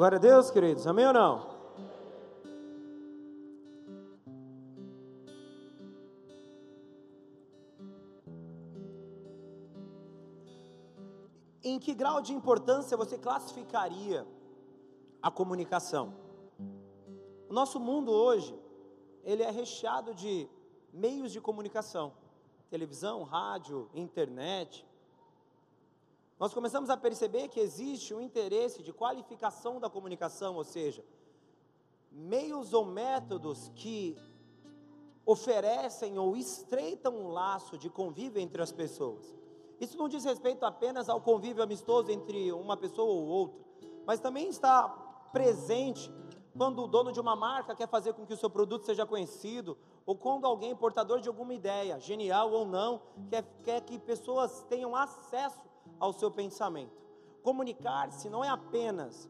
Glória a Deus, queridos. Amém ou não? Em que grau de importância você classificaria a comunicação? O nosso mundo hoje, ele é recheado de meios de comunicação, televisão, rádio, internet. Nós começamos a perceber que existe um interesse de qualificação da comunicação, ou seja, meios ou métodos que oferecem ou estreitam um laço de convívio entre as pessoas. Isso não diz respeito apenas ao convívio amistoso entre uma pessoa ou outra, mas também está presente quando o dono de uma marca quer fazer com que o seu produto seja conhecido, ou quando alguém portador de alguma ideia, genial ou não, quer, quer que pessoas tenham acesso ao seu pensamento. Comunicar-se não é apenas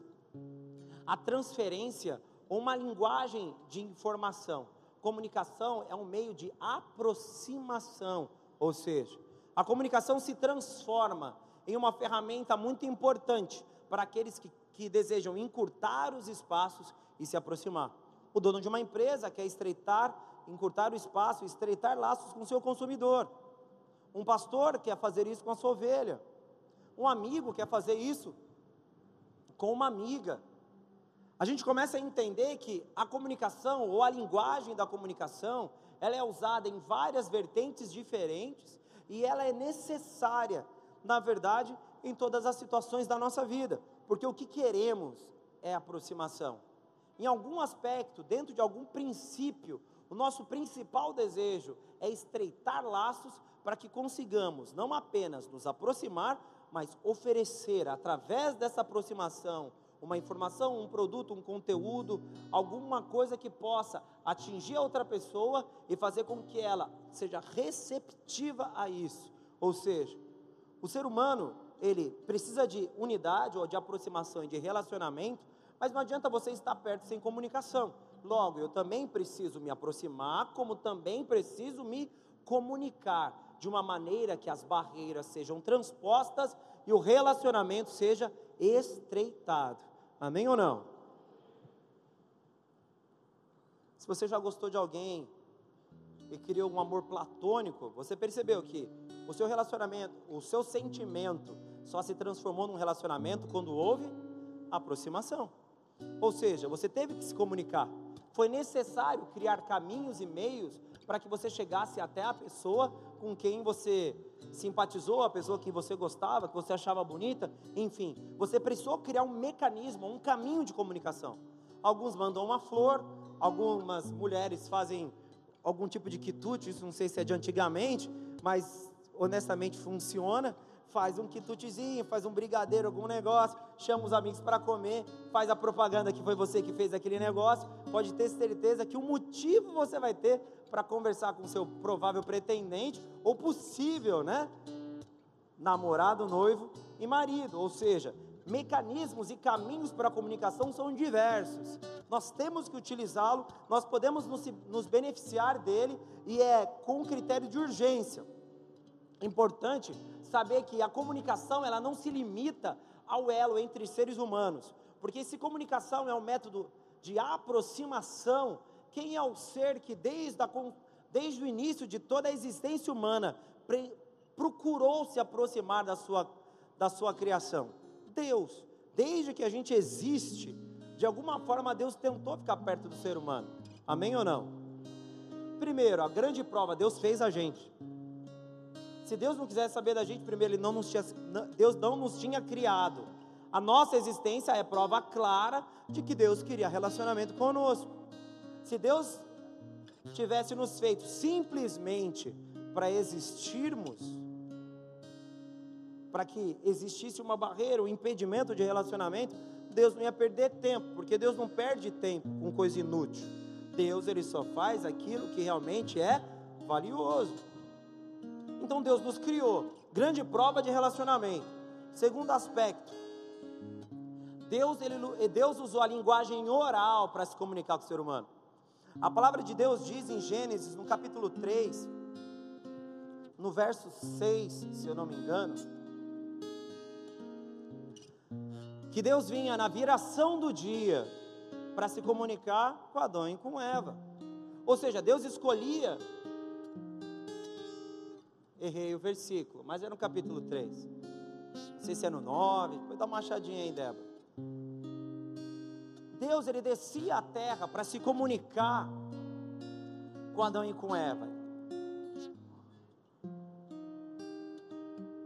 a transferência ou uma linguagem de informação. Comunicação é um meio de aproximação, ou seja, a comunicação se transforma em uma ferramenta muito importante para aqueles que, que desejam encurtar os espaços e se aproximar. O dono de uma empresa quer estreitar, encurtar o espaço, estreitar laços com seu consumidor. Um pastor quer fazer isso com a sua ovelha. Um amigo quer fazer isso com uma amiga. A gente começa a entender que a comunicação ou a linguagem da comunicação, ela é usada em várias vertentes diferentes e ela é necessária, na verdade, em todas as situações da nossa vida, porque o que queremos é aproximação. Em algum aspecto, dentro de algum princípio, o nosso principal desejo é estreitar laços para que consigamos não apenas nos aproximar, mas oferecer através dessa aproximação uma informação, um produto, um conteúdo, alguma coisa que possa atingir a outra pessoa e fazer com que ela seja receptiva a isso. Ou seja, o ser humano, ele precisa de unidade ou de aproximação e de relacionamento, mas não adianta você estar perto sem comunicação. Logo, eu também preciso me aproximar, como também preciso me comunicar de uma maneira que as barreiras sejam transpostas e o relacionamento seja estreitado. Amém ou não? Se você já gostou de alguém e criou um amor platônico, você percebeu que o seu relacionamento, o seu sentimento só se transformou num relacionamento quando houve aproximação. Ou seja, você teve que se comunicar. Foi necessário criar caminhos e meios para que você chegasse até a pessoa com quem você simpatizou, a pessoa que você gostava, que você achava bonita, enfim, você precisou criar um mecanismo, um caminho de comunicação. Alguns mandam uma flor, algumas mulheres fazem algum tipo de quitute, isso não sei se é de antigamente, mas honestamente funciona. Faz um quitutezinho, faz um brigadeiro, algum negócio, chama os amigos para comer, faz a propaganda que foi você que fez aquele negócio. Pode ter certeza que o motivo você vai ter para conversar com seu provável pretendente ou possível, né? Namorado, noivo e marido, ou seja, mecanismos e caminhos para a comunicação são diversos. Nós temos que utilizá-lo, nós podemos nos, nos, beneficiar dele e é com critério de urgência. Importante saber que a comunicação ela não se limita ao elo entre seres humanos, porque se comunicação é um método de aproximação, quem é o ser que desde, a, desde o início de toda a existência humana pre, procurou se aproximar da sua, da sua criação? Deus. Desde que a gente existe, de alguma forma Deus tentou ficar perto do ser humano. Amém ou não? Primeiro, a grande prova, Deus fez a gente. Se Deus não quisesse saber da gente, primeiro, Ele não nos tinha, Deus não nos tinha criado. A nossa existência é prova clara de que Deus queria relacionamento conosco. Se Deus tivesse nos feito simplesmente para existirmos, para que existisse uma barreira, um impedimento de relacionamento, Deus não ia perder tempo, porque Deus não perde tempo com coisa inútil. Deus ele só faz aquilo que realmente é valioso. Então Deus nos criou, grande prova de relacionamento. Segundo aspecto, Deus, ele, Deus usou a linguagem oral para se comunicar com o ser humano. A palavra de Deus diz em Gênesis, no capítulo 3, no verso 6, se eu não me engano, que Deus vinha na viração do dia para se comunicar com Adão e com Eva. Ou seja, Deus escolhia. Errei o versículo, mas é no capítulo 3. Não sei se é no 9, depois dá uma achadinha aí, Débora. Deus ele descia à terra para se comunicar com Adão e com Eva.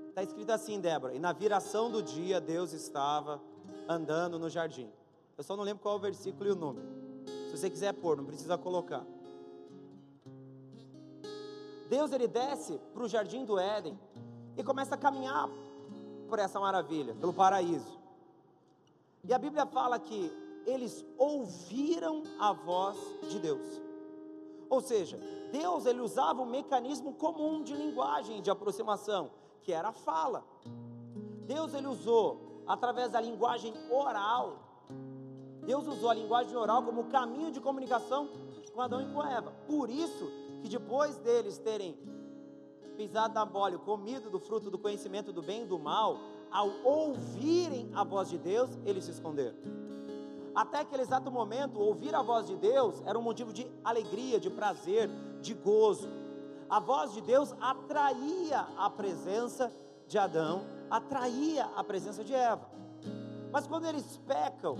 Está escrito assim, Débora. E na viração do dia, Deus estava andando no jardim. Eu só não lembro qual é o versículo e o número. Se você quiser pôr, não precisa colocar. Deus ele desce para o jardim do Éden e começa a caminhar por essa maravilha, pelo paraíso. E a Bíblia fala que eles ouviram a voz de Deus. Ou seja, Deus ele usava um mecanismo comum de linguagem de aproximação, que era a fala. Deus ele usou através da linguagem oral. Deus usou a linguagem oral como caminho de comunicação com Adão e com Eva. Por isso que depois deles terem pisado na bola comido do fruto do conhecimento do bem e do mal, ao ouvirem a voz de Deus, eles se esconderam. Até aquele exato momento, ouvir a voz de Deus era um motivo de alegria, de prazer, de gozo. A voz de Deus atraía a presença de Adão, atraía a presença de Eva. Mas quando eles pecam,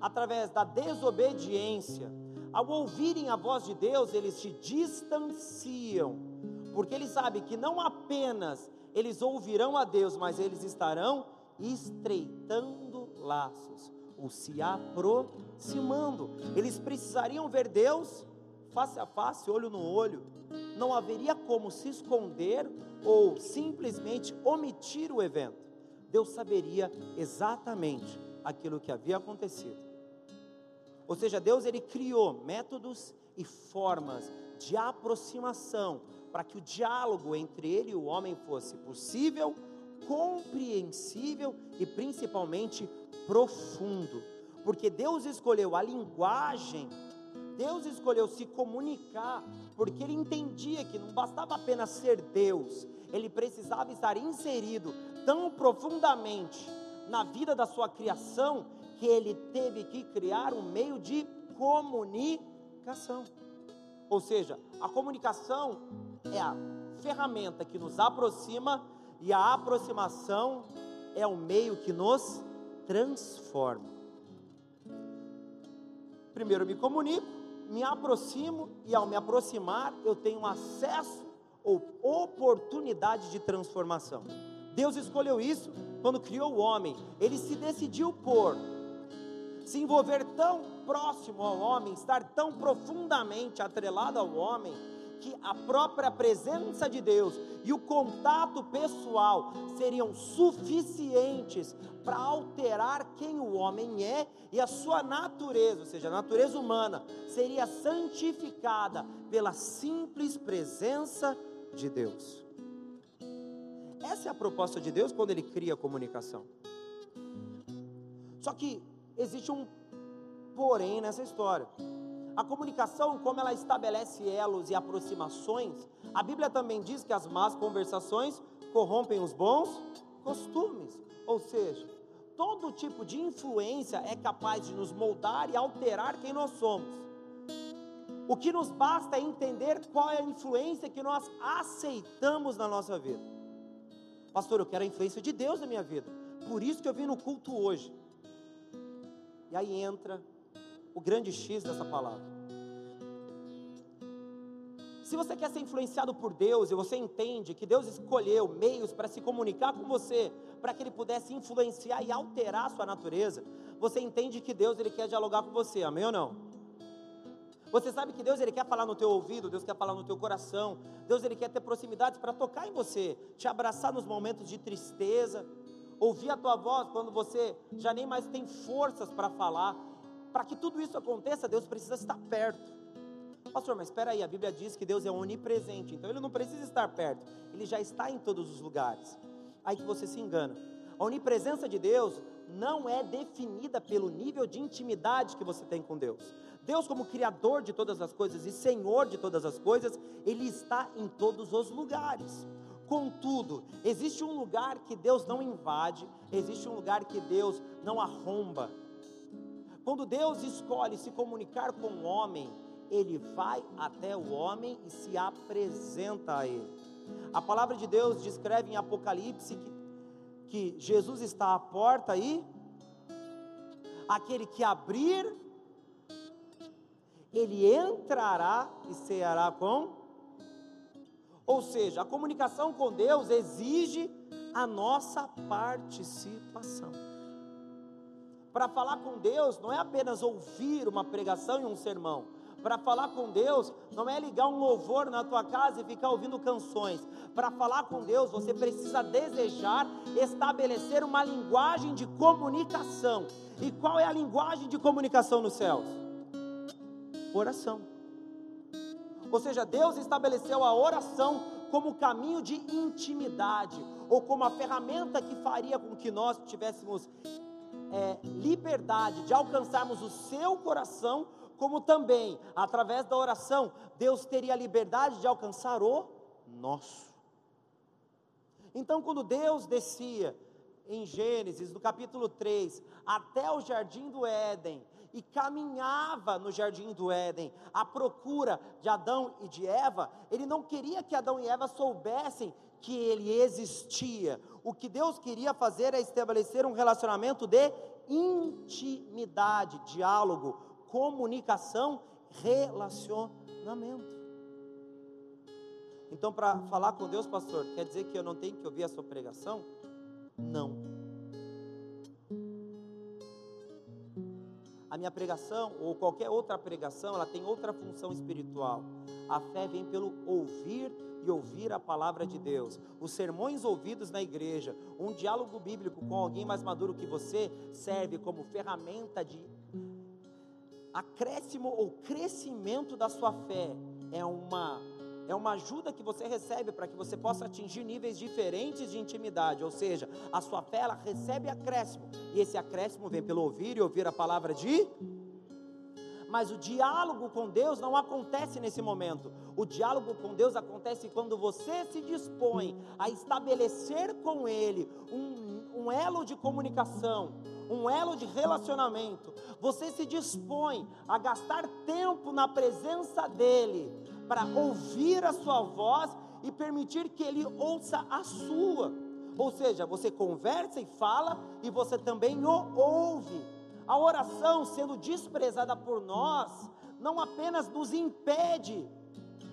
através da desobediência, ao ouvirem a voz de Deus, eles se distanciam, porque eles sabem que não apenas eles ouvirão a Deus, mas eles estarão estreitando laços ou se aproximando. Eles precisariam ver Deus face a face, olho no olho. Não haveria como se esconder ou simplesmente omitir o evento. Deus saberia exatamente aquilo que havia acontecido. Ou seja, Deus ele criou métodos e formas de aproximação para que o diálogo entre ele e o homem fosse possível, compreensível e principalmente profundo, porque Deus escolheu a linguagem, Deus escolheu se comunicar, porque Ele entendia que não bastava apenas ser Deus, Ele precisava estar inserido tão profundamente na vida da sua criação, que Ele teve que criar um meio de comunicação. Ou seja, a comunicação é a ferramenta que nos aproxima e a aproximação é o meio que nos transforma. Primeiro me comunico, me aproximo e ao me aproximar eu tenho acesso ou oportunidade de transformação. Deus escolheu isso quando criou o homem. Ele se decidiu por se envolver tão próximo ao homem, estar tão profundamente atrelado ao homem, que a própria presença de Deus e o contato pessoal seriam suficientes para alterar quem o homem é e a sua natureza, ou seja, a natureza humana, seria santificada pela simples presença de Deus. Essa é a proposta de Deus quando Ele cria a comunicação. Só que existe um porém nessa história. A comunicação, como ela estabelece elos e aproximações, a Bíblia também diz que as más conversações corrompem os bons costumes. Ou seja, todo tipo de influência é capaz de nos moldar e alterar quem nós somos. O que nos basta é entender qual é a influência que nós aceitamos na nossa vida. Pastor, eu quero a influência de Deus na minha vida. Por isso que eu vim no culto hoje. E aí entra o grande X dessa palavra. Se você quer ser influenciado por Deus e você entende que Deus escolheu meios para se comunicar com você, para que Ele pudesse influenciar e alterar a sua natureza, você entende que Deus ele quer dialogar com você, amém ou não? Você sabe que Deus ele quer falar no teu ouvido, Deus quer falar no teu coração, Deus ele quer ter proximidade para tocar em você, te abraçar nos momentos de tristeza, ouvir a tua voz quando você já nem mais tem forças para falar, para que tudo isso aconteça, Deus precisa estar perto. Pastor, mas espera aí, a Bíblia diz que Deus é onipresente, então Ele não precisa estar perto, Ele já está em todos os lugares. Aí que você se engana. A onipresença de Deus não é definida pelo nível de intimidade que você tem com Deus. Deus, como Criador de todas as coisas e Senhor de todas as coisas, Ele está em todos os lugares. Contudo, existe um lugar que Deus não invade, existe um lugar que Deus não arromba. Quando Deus escolhe se comunicar com o homem, ele vai até o homem e se apresenta a ele. A palavra de Deus descreve em Apocalipse que, que Jesus está à porta e aquele que abrir, ele entrará e ceará com. Ou seja, a comunicação com Deus exige a nossa participação. Para falar com Deus não é apenas ouvir uma pregação e um sermão. Para falar com Deus não é ligar um louvor na tua casa e ficar ouvindo canções. Para falar com Deus você precisa desejar estabelecer uma linguagem de comunicação. E qual é a linguagem de comunicação nos céus? Oração. Ou seja, Deus estabeleceu a oração como caminho de intimidade, ou como a ferramenta que faria com que nós tivéssemos é, liberdade de alcançarmos o seu coração, como também, através da oração, Deus teria liberdade de alcançar o nosso. Então, quando Deus descia em Gênesis, no capítulo 3, até o jardim do Éden, e caminhava no jardim do Éden à procura de Adão e de Eva, ele não queria que Adão e Eva soubessem que ele existia. O que Deus queria fazer é estabelecer um relacionamento de intimidade, diálogo, comunicação, relacionamento. Então, para falar com Deus, pastor, quer dizer que eu não tenho que ouvir a sua pregação? Não. A minha pregação, ou qualquer outra pregação, ela tem outra função espiritual. A fé vem pelo ouvir e ouvir a palavra de Deus. Os sermões ouvidos na igreja, um diálogo bíblico com alguém mais maduro que você, serve como ferramenta de acréscimo ou crescimento da sua fé. É uma é uma ajuda que você recebe para que você possa atingir níveis diferentes de intimidade, ou seja, a sua fé ela recebe acréscimo, e esse acréscimo vem pelo ouvir e ouvir a palavra de mas o diálogo com Deus não acontece nesse momento. O diálogo com Deus acontece quando você se dispõe a estabelecer com Ele um, um elo de comunicação, um elo de relacionamento. Você se dispõe a gastar tempo na presença dEle, para ouvir a Sua voz e permitir que Ele ouça a sua. Ou seja, você conversa e fala, e você também o ouve. A oração, sendo desprezada por nós, não apenas nos impede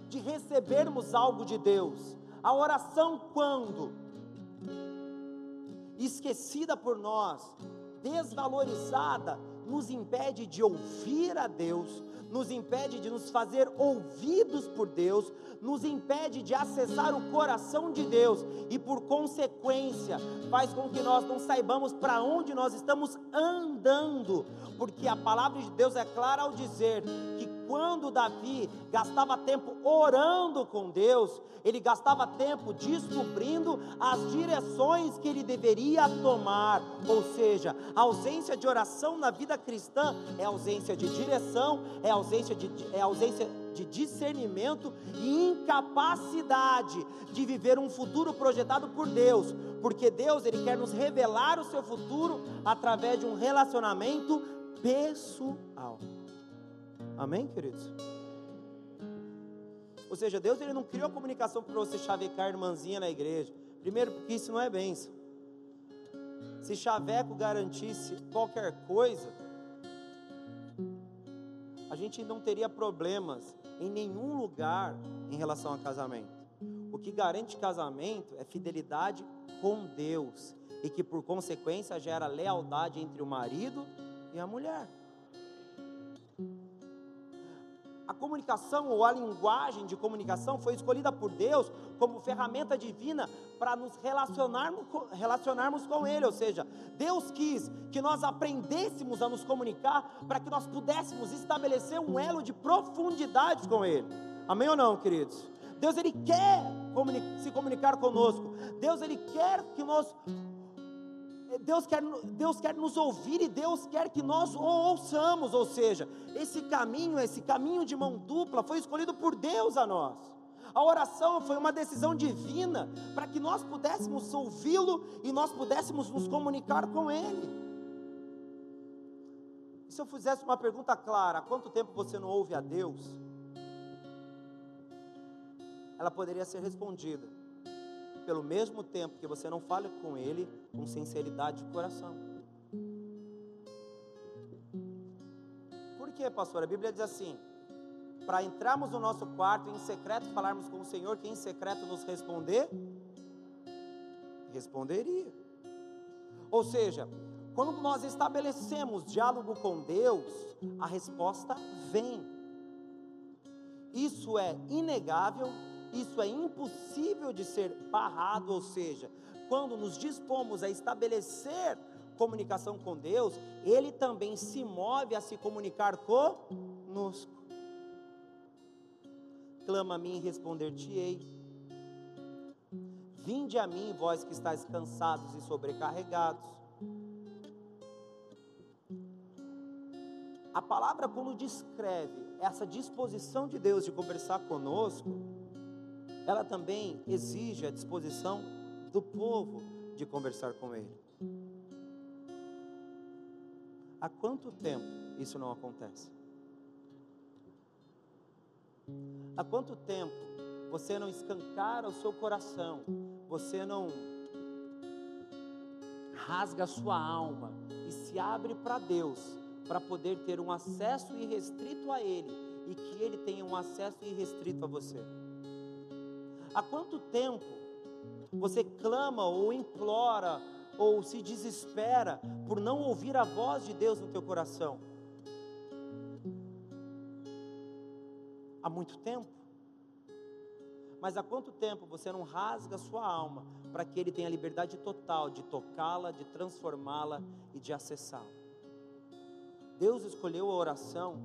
de recebermos algo de Deus, a oração, quando esquecida por nós, desvalorizada, nos impede de ouvir a Deus, nos impede de nos fazer ouvidos por Deus, nos impede de acessar o coração de Deus e, por consequência, faz com que nós não saibamos para onde nós estamos andando, porque a palavra de Deus é clara ao dizer que quando Davi gastava tempo orando com Deus, ele gastava tempo descobrindo as direções que ele deveria tomar. Ou seja, a ausência de oração na vida cristã é ausência de direção, é ausência de, é ausência de discernimento e incapacidade de viver um futuro projetado por Deus, porque Deus ele quer nos revelar o seu futuro através de um relacionamento pessoal. Amém, queridos? Ou seja, Deus ele não criou a comunicação para você chavecar a irmãzinha na igreja. Primeiro, porque isso não é bênção. Se chaveco garantisse qualquer coisa, a gente não teria problemas em nenhum lugar em relação a casamento. O que garante casamento é fidelidade com Deus e que por consequência gera lealdade entre o marido e a mulher. A comunicação ou a linguagem de comunicação foi escolhida por Deus como ferramenta divina para nos relacionarmos, relacionarmos com Ele. Ou seja, Deus quis que nós aprendêssemos a nos comunicar para que nós pudéssemos estabelecer um elo de profundidade com Ele. Amém ou não, queridos? Deus ele quer se comunicar conosco. Deus ele quer que nós Deus quer, Deus quer nos ouvir e Deus quer que nós o ouçamos, ou seja, esse caminho, esse caminho de mão dupla foi escolhido por Deus a nós. A oração foi uma decisão divina para que nós pudéssemos ouvi-lo e nós pudéssemos nos comunicar com ele. E se eu fizesse uma pergunta clara, há quanto tempo você não ouve a Deus? Ela poderia ser respondida pelo mesmo tempo que você não fale com Ele com sinceridade de coração. Por quê, pastor? A Bíblia diz assim: para entrarmos no nosso quarto em secreto falarmos com o Senhor, que em secreto nos responder, responderia. Ou seja, quando nós estabelecemos diálogo com Deus, a resposta vem. Isso é inegável, isso é impossível de ser barrado, ou seja, quando nos dispomos a estabelecer comunicação com Deus, Ele também se move a se comunicar conosco. Clama a mim e responder-te-ei. Vinde a mim, vós que estáis cansados e sobrecarregados A palavra, quando descreve essa disposição de Deus de conversar conosco, ela também exige a disposição do povo de conversar com Ele. Há quanto tempo isso não acontece? Há quanto tempo você não escancara o seu coração, você não rasga a sua alma e se abre para Deus para poder ter um acesso irrestrito a Ele e que Ele tenha um acesso irrestrito a você. Há quanto tempo você clama ou implora ou se desespera por não ouvir a voz de Deus no teu coração? Há muito tempo? Mas há quanto tempo você não rasga sua alma para que Ele tenha liberdade total de tocá-la, de transformá-la e de acessá-la? Deus escolheu a oração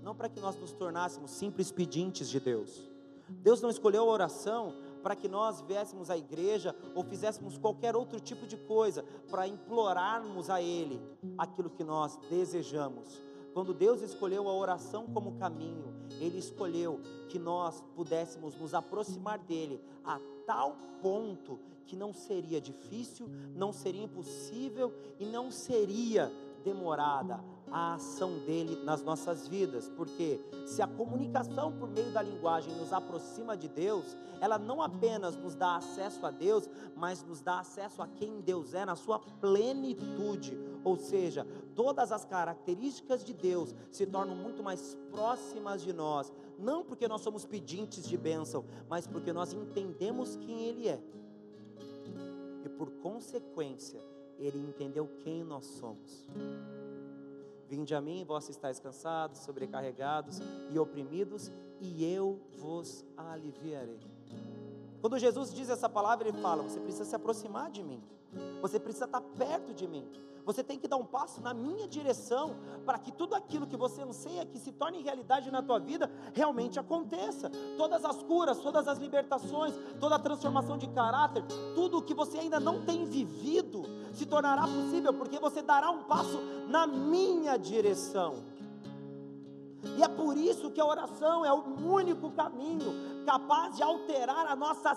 não para que nós nos tornássemos simples pedintes de Deus. Deus não escolheu a oração para que nós viéssemos à igreja ou fizéssemos qualquer outro tipo de coisa para implorarmos a Ele aquilo que nós desejamos. Quando Deus escolheu a oração como caminho, Ele escolheu que nós pudéssemos nos aproximar dEle a tal ponto que não seria difícil, não seria impossível e não seria demorada a ação dele nas nossas vidas, porque se a comunicação por meio da linguagem nos aproxima de Deus, ela não apenas nos dá acesso a Deus, mas nos dá acesso a quem Deus é na sua plenitude, ou seja, todas as características de Deus se tornam muito mais próximas de nós, não porque nós somos pedintes de bênção, mas porque nós entendemos quem Ele é, e por consequência, Ele entendeu quem nós somos. Vinde a mim, vós estáis cansados, sobrecarregados e oprimidos, e eu vos aliviarei. Quando Jesus diz essa palavra, ele fala: você precisa se aproximar de mim, você precisa estar perto de mim, você tem que dar um passo na minha direção para que tudo aquilo que você anseia que se torne realidade na tua vida realmente aconteça. Todas as curas, todas as libertações, toda a transformação de caráter, tudo o que você ainda não tem vivido se tornará possível porque você dará um passo na minha direção. E é por isso que a oração é o único caminho capaz de alterar a nossa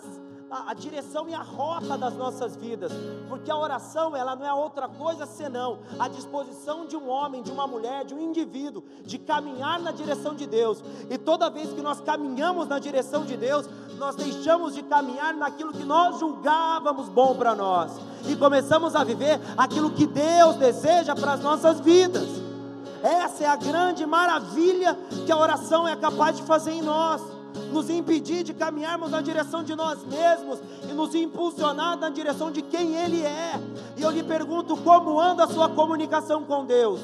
a, a, direção e a rota das nossas vidas, porque a oração ela não é outra coisa senão a disposição de um homem, de uma mulher, de um indivíduo de caminhar na direção de Deus. E toda vez que nós caminhamos na direção de Deus, nós deixamos de caminhar naquilo que nós julgávamos bom para nós e começamos a viver aquilo que Deus deseja para as nossas vidas. Essa é a grande maravilha que a oração é capaz de fazer em nós, nos impedir de caminharmos na direção de nós mesmos e nos impulsionar na direção de quem Ele é. E eu lhe pergunto como anda a sua comunicação com Deus,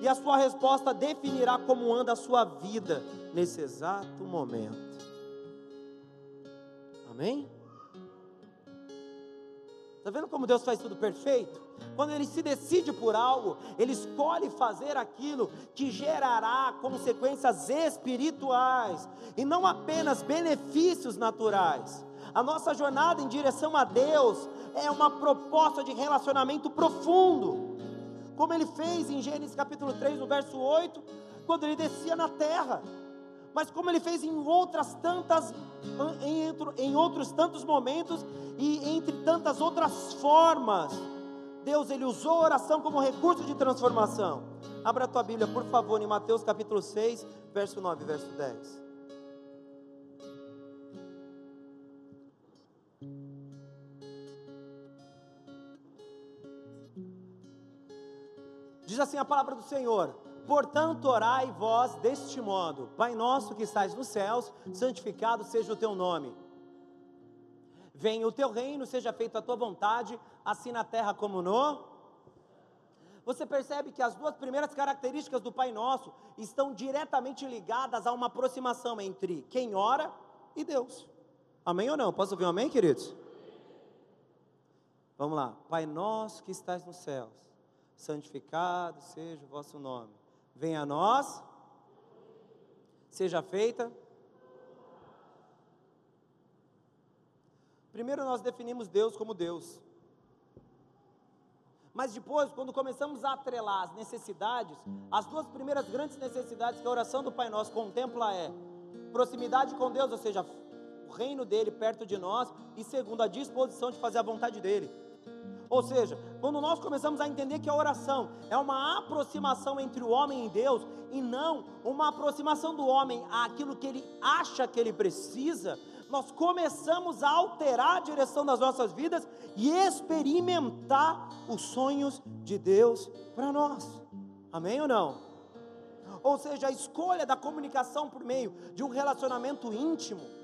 e a sua resposta definirá como anda a sua vida nesse exato momento. Amém? Está vendo como Deus faz tudo perfeito? Quando Ele se decide por algo, Ele escolhe fazer aquilo que gerará consequências espirituais e não apenas benefícios naturais. A nossa jornada em direção a Deus é uma proposta de relacionamento profundo, como Ele fez em Gênesis capítulo 3, no verso 8, quando Ele descia na terra. Mas como ele fez em outras tantas, em, outros tantos momentos e entre tantas outras formas. Deus ele usou a oração como recurso de transformação. Abra a tua Bíblia, por favor, em Mateus capítulo 6, verso 9, verso 10. Diz assim a palavra do Senhor: Portanto, orai vós deste modo: Pai nosso que estais nos céus, santificado seja o teu nome. Venha o teu reino, seja feita a tua vontade, assim na terra como no. Você percebe que as duas primeiras características do Pai Nosso estão diretamente ligadas a uma aproximação entre quem ora e Deus. Amém ou não? Posso ouvir um amém, queridos? Vamos lá. Pai Nosso que estás nos céus, santificado seja o vosso nome venha a nós, seja feita. Primeiro nós definimos Deus como Deus. Mas depois, quando começamos a atrelar as necessidades, as duas primeiras grandes necessidades que a oração do Pai Nosso contempla é proximidade com Deus, ou seja, o reino dele perto de nós, e segundo, a disposição de fazer a vontade dele. Ou seja, quando nós começamos a entender que a oração é uma aproximação entre o homem e Deus, e não uma aproximação do homem àquilo que ele acha que ele precisa, nós começamos a alterar a direção das nossas vidas e experimentar os sonhos de Deus para nós. Amém ou não? Ou seja, a escolha da comunicação por meio de um relacionamento íntimo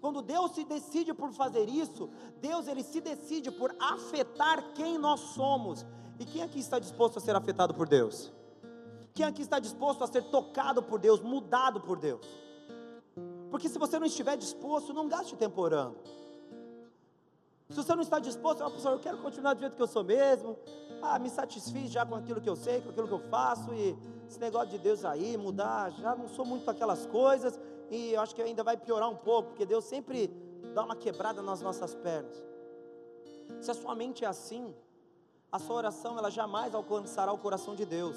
quando Deus se decide por fazer isso, Deus ele se decide por afetar quem nós somos. E quem aqui está disposto a ser afetado por Deus? Quem aqui está disposto a ser tocado por Deus, mudado por Deus? Porque se você não estiver disposto, não gaste tempo orando. Se você não está disposto, ah, pastor, eu quero continuar do jeito que eu sou mesmo. Ah, me satisfiz já com aquilo que eu sei, com aquilo que eu faço e esse negócio de Deus aí, mudar, já não sou muito aquelas coisas e eu acho que ainda vai piorar um pouco, porque Deus sempre dá uma quebrada nas nossas pernas. Se a sua mente é assim, a sua oração ela jamais alcançará o coração de Deus,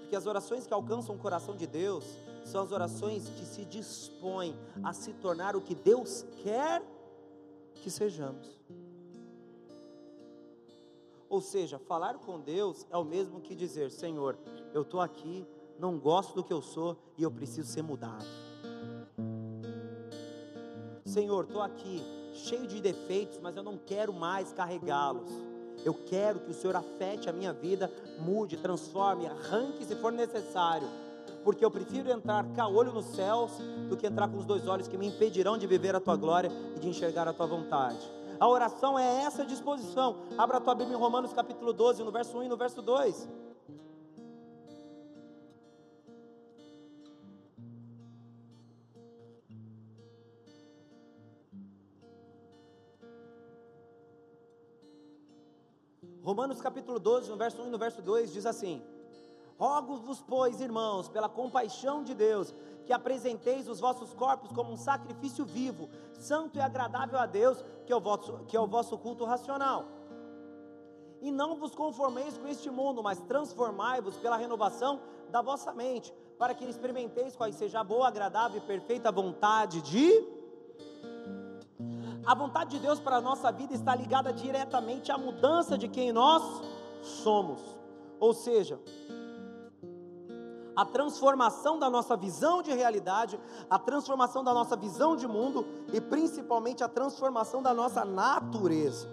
porque as orações que alcançam o coração de Deus são as orações que se dispõem a se tornar o que Deus quer que sejamos. Ou seja, falar com Deus é o mesmo que dizer: Senhor, eu estou aqui, não gosto do que eu sou e eu preciso ser mudado. Senhor, estou aqui cheio de defeitos, mas eu não quero mais carregá-los. Eu quero que o Senhor afete a minha vida, mude, transforme, arranque se for necessário. Porque eu prefiro entrar com olho nos céus do que entrar com os dois olhos que me impedirão de viver a tua glória e de enxergar a tua vontade. A oração é essa disposição. Abra a tua Bíblia em Romanos capítulo 12, no verso 1 e no verso 2. Romanos capítulo 12, no verso 1 e no verso 2 diz assim: Rogo-vos, pois, irmãos, pela compaixão de Deus, que apresenteis os vossos corpos como um sacrifício vivo, santo e agradável a Deus, que é o vosso, que é o vosso culto racional. E não vos conformeis com este mundo, mas transformai-vos pela renovação da vossa mente, para que experimenteis qual seja a boa, agradável e perfeita vontade de a vontade de Deus para a nossa vida está ligada diretamente à mudança de quem nós somos. Ou seja, a transformação da nossa visão de realidade, a transformação da nossa visão de mundo e principalmente a transformação da nossa natureza.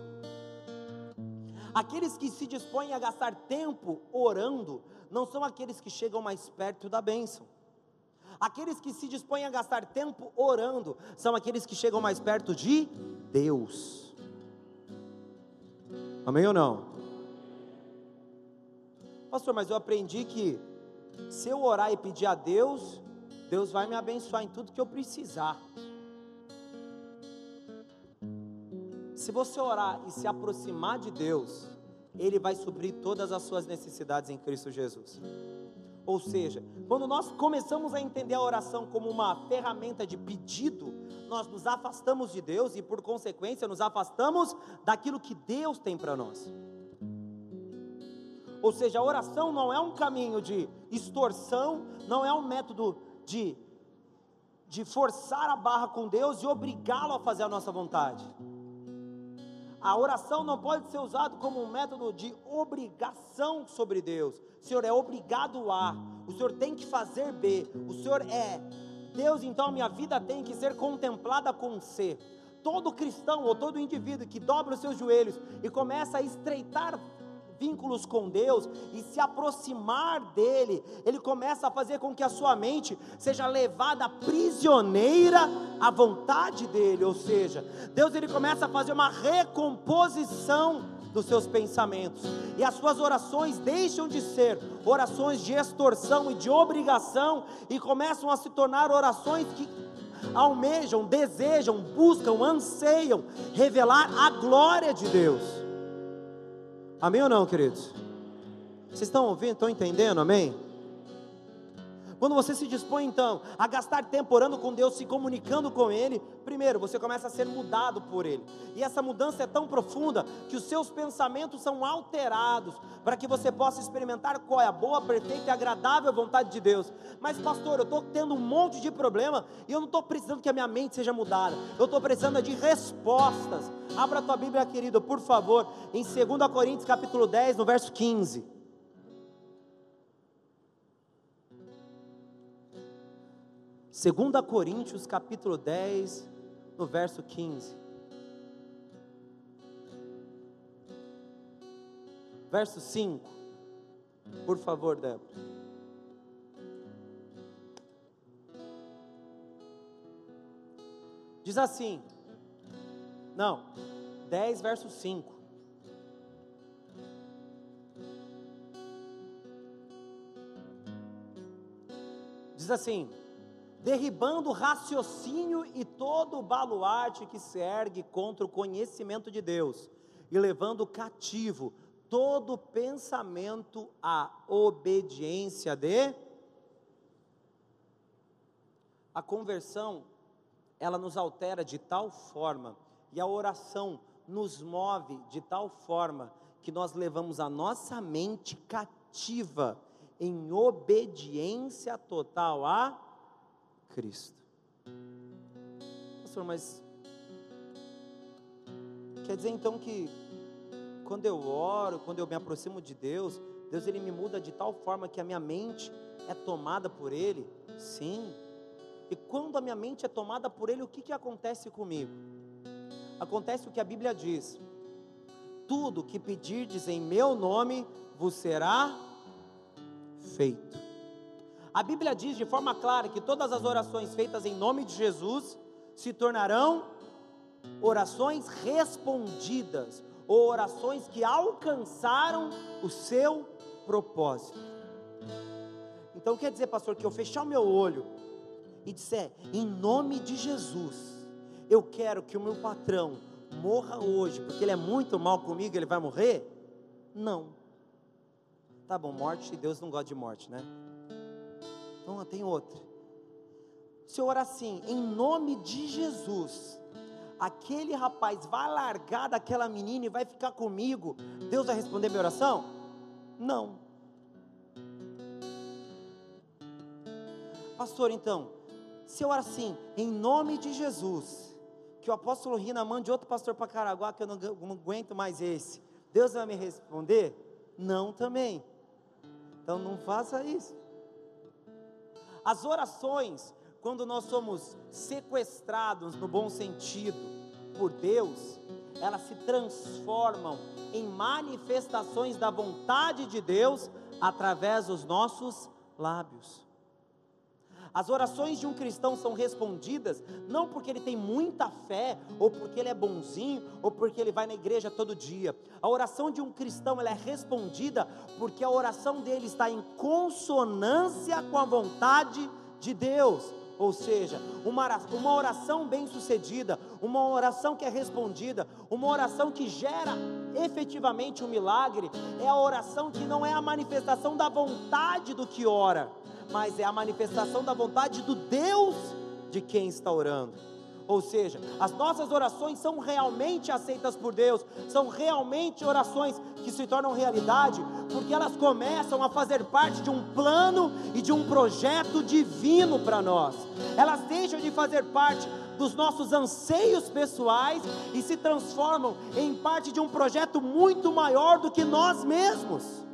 Aqueles que se dispõem a gastar tempo orando não são aqueles que chegam mais perto da bênção. Aqueles que se dispõem a gastar tempo orando são aqueles que chegam mais perto de Deus. Amém ou não? Pastor, mas eu aprendi que se eu orar e pedir a Deus, Deus vai me abençoar em tudo que eu precisar. Se você orar e se aproximar de Deus, Ele vai suprir todas as suas necessidades em Cristo Jesus. Ou seja, quando nós começamos a entender a oração como uma ferramenta de pedido, nós nos afastamos de Deus e, por consequência, nos afastamos daquilo que Deus tem para nós. Ou seja, a oração não é um caminho de extorsão, não é um método de de forçar a barra com Deus e obrigá-lo a fazer a nossa vontade. A oração não pode ser usada como um método de obrigação sobre Deus. O Senhor é obrigado a, o Senhor tem que fazer B, o Senhor é. Deus, então, minha vida tem que ser contemplada com C. Todo cristão ou todo indivíduo que dobra os seus joelhos e começa a estreitar vínculos com Deus e se aproximar dele, ele começa a fazer com que a sua mente seja levada prisioneira à vontade dele, ou seja, Deus ele começa a fazer uma recomposição dos seus pensamentos, e as suas orações deixam de ser orações de extorsão e de obrigação e começam a se tornar orações que almejam, desejam, buscam, anseiam revelar a glória de Deus. Amém ou não, queridos? Vocês estão ouvindo, estão entendendo? Amém? Quando você se dispõe então a gastar tempo orando com Deus, se comunicando com Ele, primeiro você começa a ser mudado por Ele. E essa mudança é tão profunda que os seus pensamentos são alterados para que você possa experimentar qual é a boa, perfeita e agradável vontade de Deus. Mas, pastor, eu estou tendo um monte de problema e eu não estou precisando que a minha mente seja mudada, eu estou precisando de respostas. Abra a tua Bíblia, querido, por favor, em 2 Coríntios capítulo 10, no verso 15. 2 Coríntios capítulo 10, no verso 15. Verso 5. Por favor, Débora. Diz assim. Não. 10 verso 5. Diz assim: derribando raciocínio e todo o baluarte que se ergue contra o conhecimento de Deus, e levando cativo todo pensamento à obediência de. A conversão, ela nos altera de tal forma, e a oração nos move de tal forma, que nós levamos a nossa mente cativa em obediência total a Cristo. Pastor, mas quer dizer então que quando eu oro, quando eu me aproximo de Deus, Deus ele me muda de tal forma que a minha mente é tomada por Ele? Sim. E quando a minha mente é tomada por Ele, o que, que acontece comigo? Acontece o que a Bíblia diz: tudo que pedirdes em meu nome vos será feito. A Bíblia diz de forma clara que todas as orações feitas em nome de Jesus se tornarão orações respondidas, ou orações que alcançaram o seu propósito. Então quer dizer, pastor, que eu fechar o meu olho e disser, em nome de Jesus, eu quero que o meu patrão morra hoje, porque ele é muito mal comigo, ele vai morrer? Não. Tá bom, morte, Deus não gosta de morte, né? Então tem outra. Se eu orar assim, em nome de Jesus, aquele rapaz vai largar daquela menina e vai ficar comigo, Deus vai responder minha oração? Não. Pastor, então, se eu orar assim, em nome de Jesus, que o apóstolo Rina mande outro pastor para Caraguá, que eu não, não aguento mais esse, Deus vai me responder? Não também. Então não faça isso. As orações, quando nós somos sequestrados no bom sentido por Deus, elas se transformam em manifestações da vontade de Deus através dos nossos lábios. As orações de um cristão são respondidas não porque ele tem muita fé, ou porque ele é bonzinho, ou porque ele vai na igreja todo dia. A oração de um cristão ela é respondida porque a oração dele está em consonância com a vontade de Deus. Ou seja, uma, oração bem sucedida, uma oração que é respondida, uma oração que gera efetivamente um milagre, é a oração que não é a manifestação da vontade do que ora, mas é a manifestação da vontade do Deus de quem está orando. Ou seja, as nossas orações são realmente aceitas por Deus, são realmente orações que se tornam realidade, porque elas começam a fazer parte de um plano e de um projeto divino para nós. Elas deixam de fazer parte dos nossos anseios pessoais e se transformam em parte de um projeto muito maior do que nós mesmos.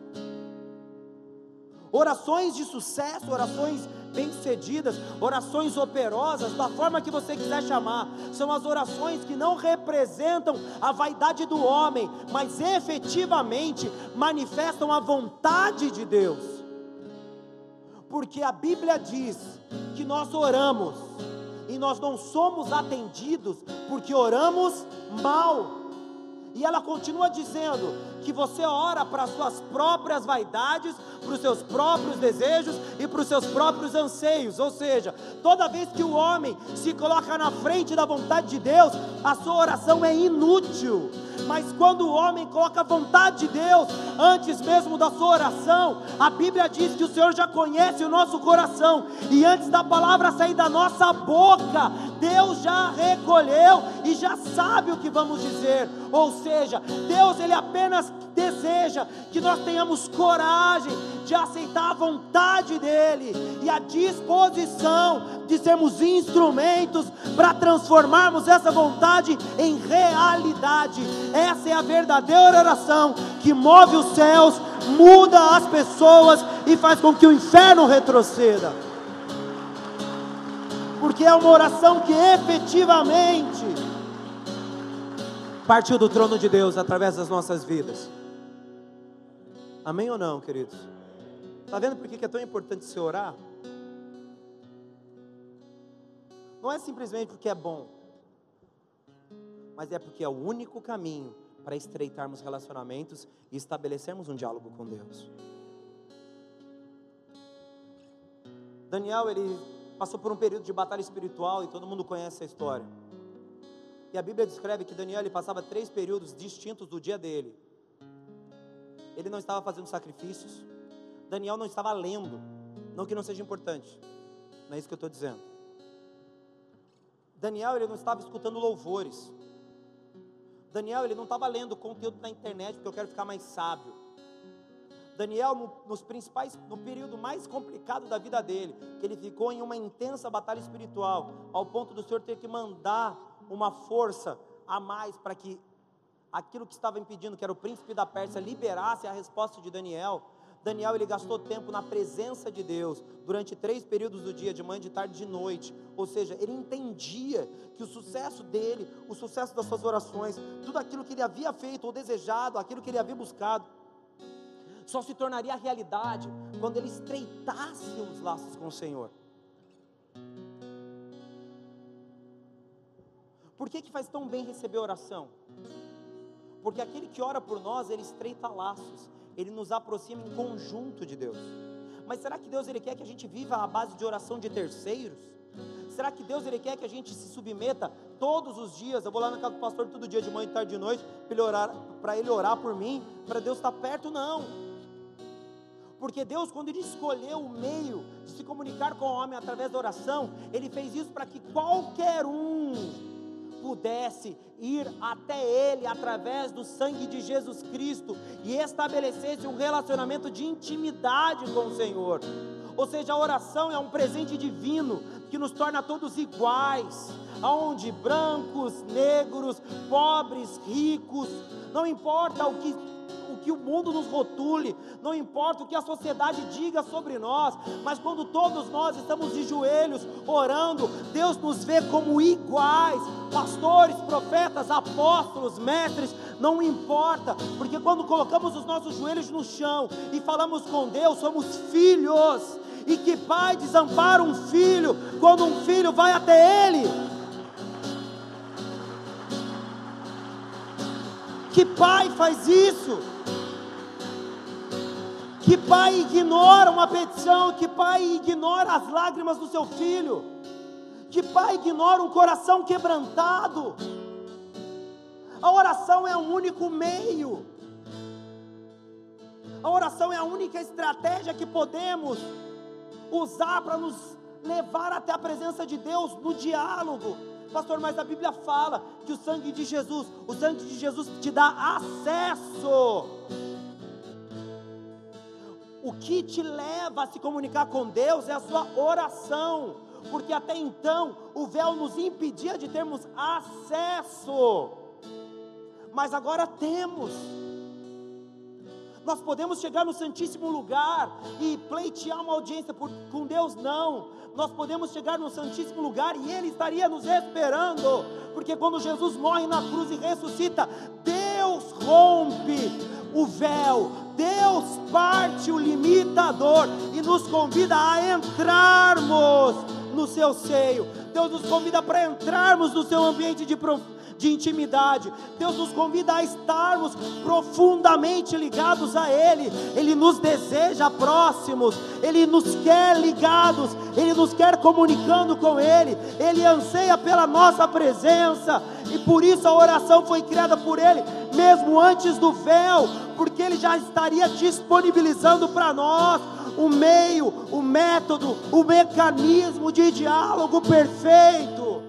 Orações de sucesso, orações bem-sucedidas, orações operosas, da forma que você quiser chamar, são as orações que não representam a vaidade do homem, mas efetivamente manifestam a vontade de Deus. Porque a Bíblia diz que nós oramos e nós não somos atendidos porque oramos mal. E ela continua dizendo que você ora para as suas próprias vaidades, para os seus próprios desejos e para os seus próprios anseios. Ou seja, toda vez que o homem se coloca na frente da vontade de Deus, a sua oração é inútil. Mas quando o homem coloca a vontade de Deus antes mesmo da sua oração, a Bíblia diz que o Senhor já conhece o nosso coração e antes da palavra sair da nossa boca, Deus já recolheu e já sabe o que vamos dizer. Ou seja, Deus ele apenas deseja que nós tenhamos coragem de aceitar a vontade dele e a disposição de sermos instrumentos para transformarmos essa vontade em realidade. Essa é a verdadeira oração que move os céus, muda as pessoas e faz com que o inferno retroceda. Porque é uma oração que efetivamente partiu do trono de Deus através das nossas vidas. Amém ou não, queridos? Está vendo por que é tão importante se orar? Não é simplesmente porque é bom, mas é porque é o único caminho para estreitarmos relacionamentos e estabelecermos um diálogo com Deus. Daniel, ele passou por um período de batalha espiritual e todo mundo conhece a história. E a Bíblia descreve que Daniel ele passava três períodos distintos do dia dele. Ele não estava fazendo sacrifícios. Daniel não estava lendo. Não que não seja importante. Não é isso que eu estou dizendo. Daniel ele não estava escutando louvores. Daniel ele não estava lendo conteúdo na internet porque eu quero ficar mais sábio. Daniel no, nos principais, no período mais complicado da vida dele, que ele ficou em uma intensa batalha espiritual, ao ponto do Senhor ter que mandar uma força a mais para que aquilo que estava impedindo, que era o príncipe da Pérsia, liberasse a resposta de Daniel. Daniel ele gastou tempo na presença de Deus durante três períodos do dia, de manhã, de tarde, de noite. Ou seja, ele entendia que o sucesso dele, o sucesso das suas orações, tudo aquilo que ele havia feito ou desejado, aquilo que ele havia buscado, só se tornaria realidade quando ele estreitasse os laços com o Senhor. Por que, que faz tão bem receber oração? Porque aquele que ora por nós, ele estreita laços, ele nos aproxima em conjunto de Deus. Mas será que Deus ele quer que a gente viva à base de oração de terceiros? Será que Deus ele quer que a gente se submeta todos os dias? Eu vou lá na casa do pastor todo dia de manhã, de tarde, de noite, para ele orar, para ele orar por mim, para Deus estar perto não. Porque Deus, quando Ele escolheu o meio de se comunicar com o homem através da oração, Ele fez isso para que qualquer um pudesse ir até Ele através do sangue de Jesus Cristo e estabelecesse um relacionamento de intimidade com o Senhor. Ou seja, a oração é um presente divino que nos torna todos iguais, aonde brancos, negros, pobres, ricos, não importa o que o que o mundo nos rotule, não importa o que a sociedade diga sobre nós, mas quando todos nós estamos de joelhos orando, Deus nos vê como iguais, pastores, profetas, apóstolos, mestres, não importa, porque quando colocamos os nossos joelhos no chão e falamos com Deus, somos filhos. E que pai desampara um filho quando um filho vai até ele? Que pai faz isso? Que pai ignora uma petição? Que pai ignora as lágrimas do seu filho? Que pai ignora um coração quebrantado? A oração é o único meio. A oração é a única estratégia que podemos usar para nos levar até a presença de Deus no diálogo Pastor, mas a Bíblia fala que o sangue de Jesus, o sangue de Jesus te dá acesso. O que te leva a se comunicar com Deus é a sua oração, porque até então o véu nos impedia de termos acesso, mas agora temos. Nós podemos chegar no Santíssimo Lugar e pleitear uma audiência por, com Deus, não. Nós podemos chegar no Santíssimo Lugar e Ele estaria nos esperando, porque quando Jesus morre na cruz e ressuscita, Deus rompe o véu, Deus parte o limitador e nos convida a entrarmos no seu seio. Deus nos convida para entrarmos no seu ambiente de profundidade de intimidade. Deus nos convida a estarmos profundamente ligados a Ele. Ele nos deseja próximos, Ele nos quer ligados, Ele nos quer comunicando com Ele. Ele anseia pela nossa presença e por isso a oração foi criada por Ele, mesmo antes do véu, porque Ele já estaria disponibilizando para nós o meio, o método, o mecanismo de diálogo perfeito.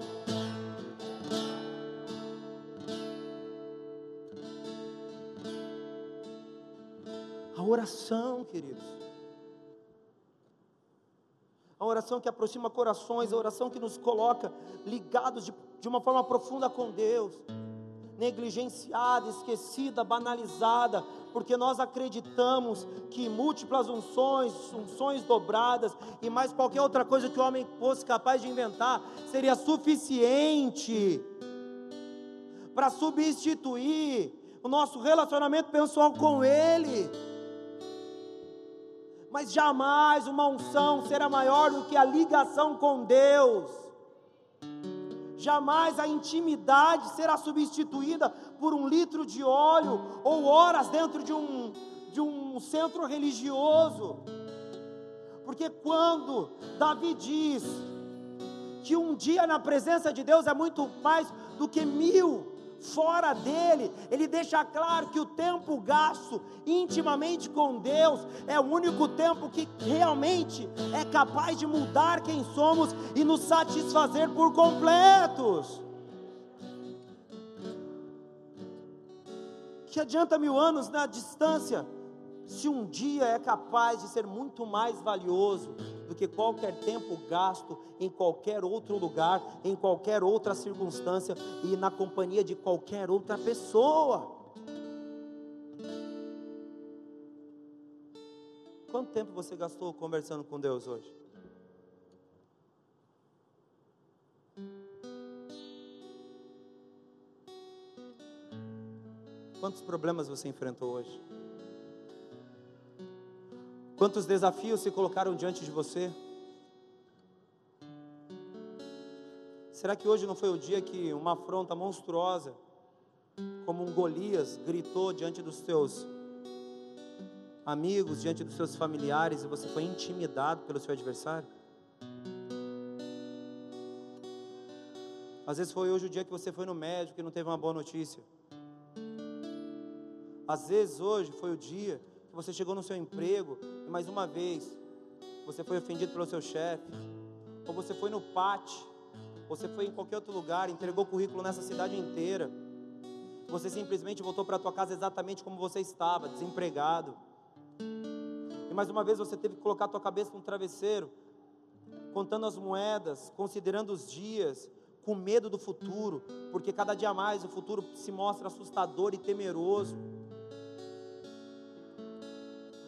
oração, queridos. A oração que aproxima corações, a oração que nos coloca ligados de, de uma forma profunda com Deus, negligenciada, esquecida, banalizada, porque nós acreditamos que múltiplas unções, unções dobradas e mais qualquer outra coisa que o homem fosse capaz de inventar seria suficiente para substituir o nosso relacionamento pessoal com Ele mas jamais uma unção será maior do que a ligação com Deus. Jamais a intimidade será substituída por um litro de óleo ou horas dentro de um, de um centro religioso. Porque quando Davi diz que um dia na presença de Deus é muito mais do que mil, fora dele, ele deixa claro que o tempo gasto intimamente com Deus é o único tempo que realmente é capaz de mudar quem somos e nos satisfazer por completos. Que adianta mil anos na distância se um dia é capaz de ser muito mais valioso do que qualquer tempo gasto em qualquer outro lugar, em qualquer outra circunstância e na companhia de qualquer outra pessoa. Quanto tempo você gastou conversando com Deus hoje? Quantos problemas você enfrentou hoje? Quantos desafios se colocaram diante de você? Será que hoje não foi o dia que uma afronta monstruosa, como um Golias, gritou diante dos seus amigos, diante dos seus familiares e você foi intimidado pelo seu adversário? Às vezes foi hoje o dia que você foi no médico e não teve uma boa notícia. Às vezes hoje foi o dia que você chegou no seu emprego e mais uma vez você foi ofendido pelo seu chefe, ou você foi no pátio, você foi em qualquer outro lugar, entregou currículo nessa cidade inteira, você simplesmente voltou para a tua casa exatamente como você estava, desempregado. E mais uma vez você teve que colocar a tua cabeça no travesseiro, contando as moedas, considerando os dias, com medo do futuro, porque cada dia mais o futuro se mostra assustador e temeroso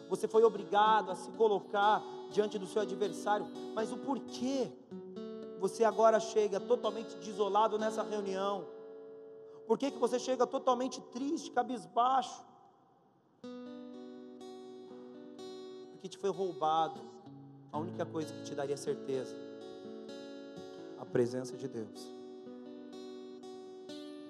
você foi obrigado a se colocar diante do seu adversário, mas o porquê você agora chega totalmente desolado nessa reunião? Por que, que você chega totalmente triste, cabisbaixo? Porque te foi roubado a única coisa que te daria certeza: a presença de Deus.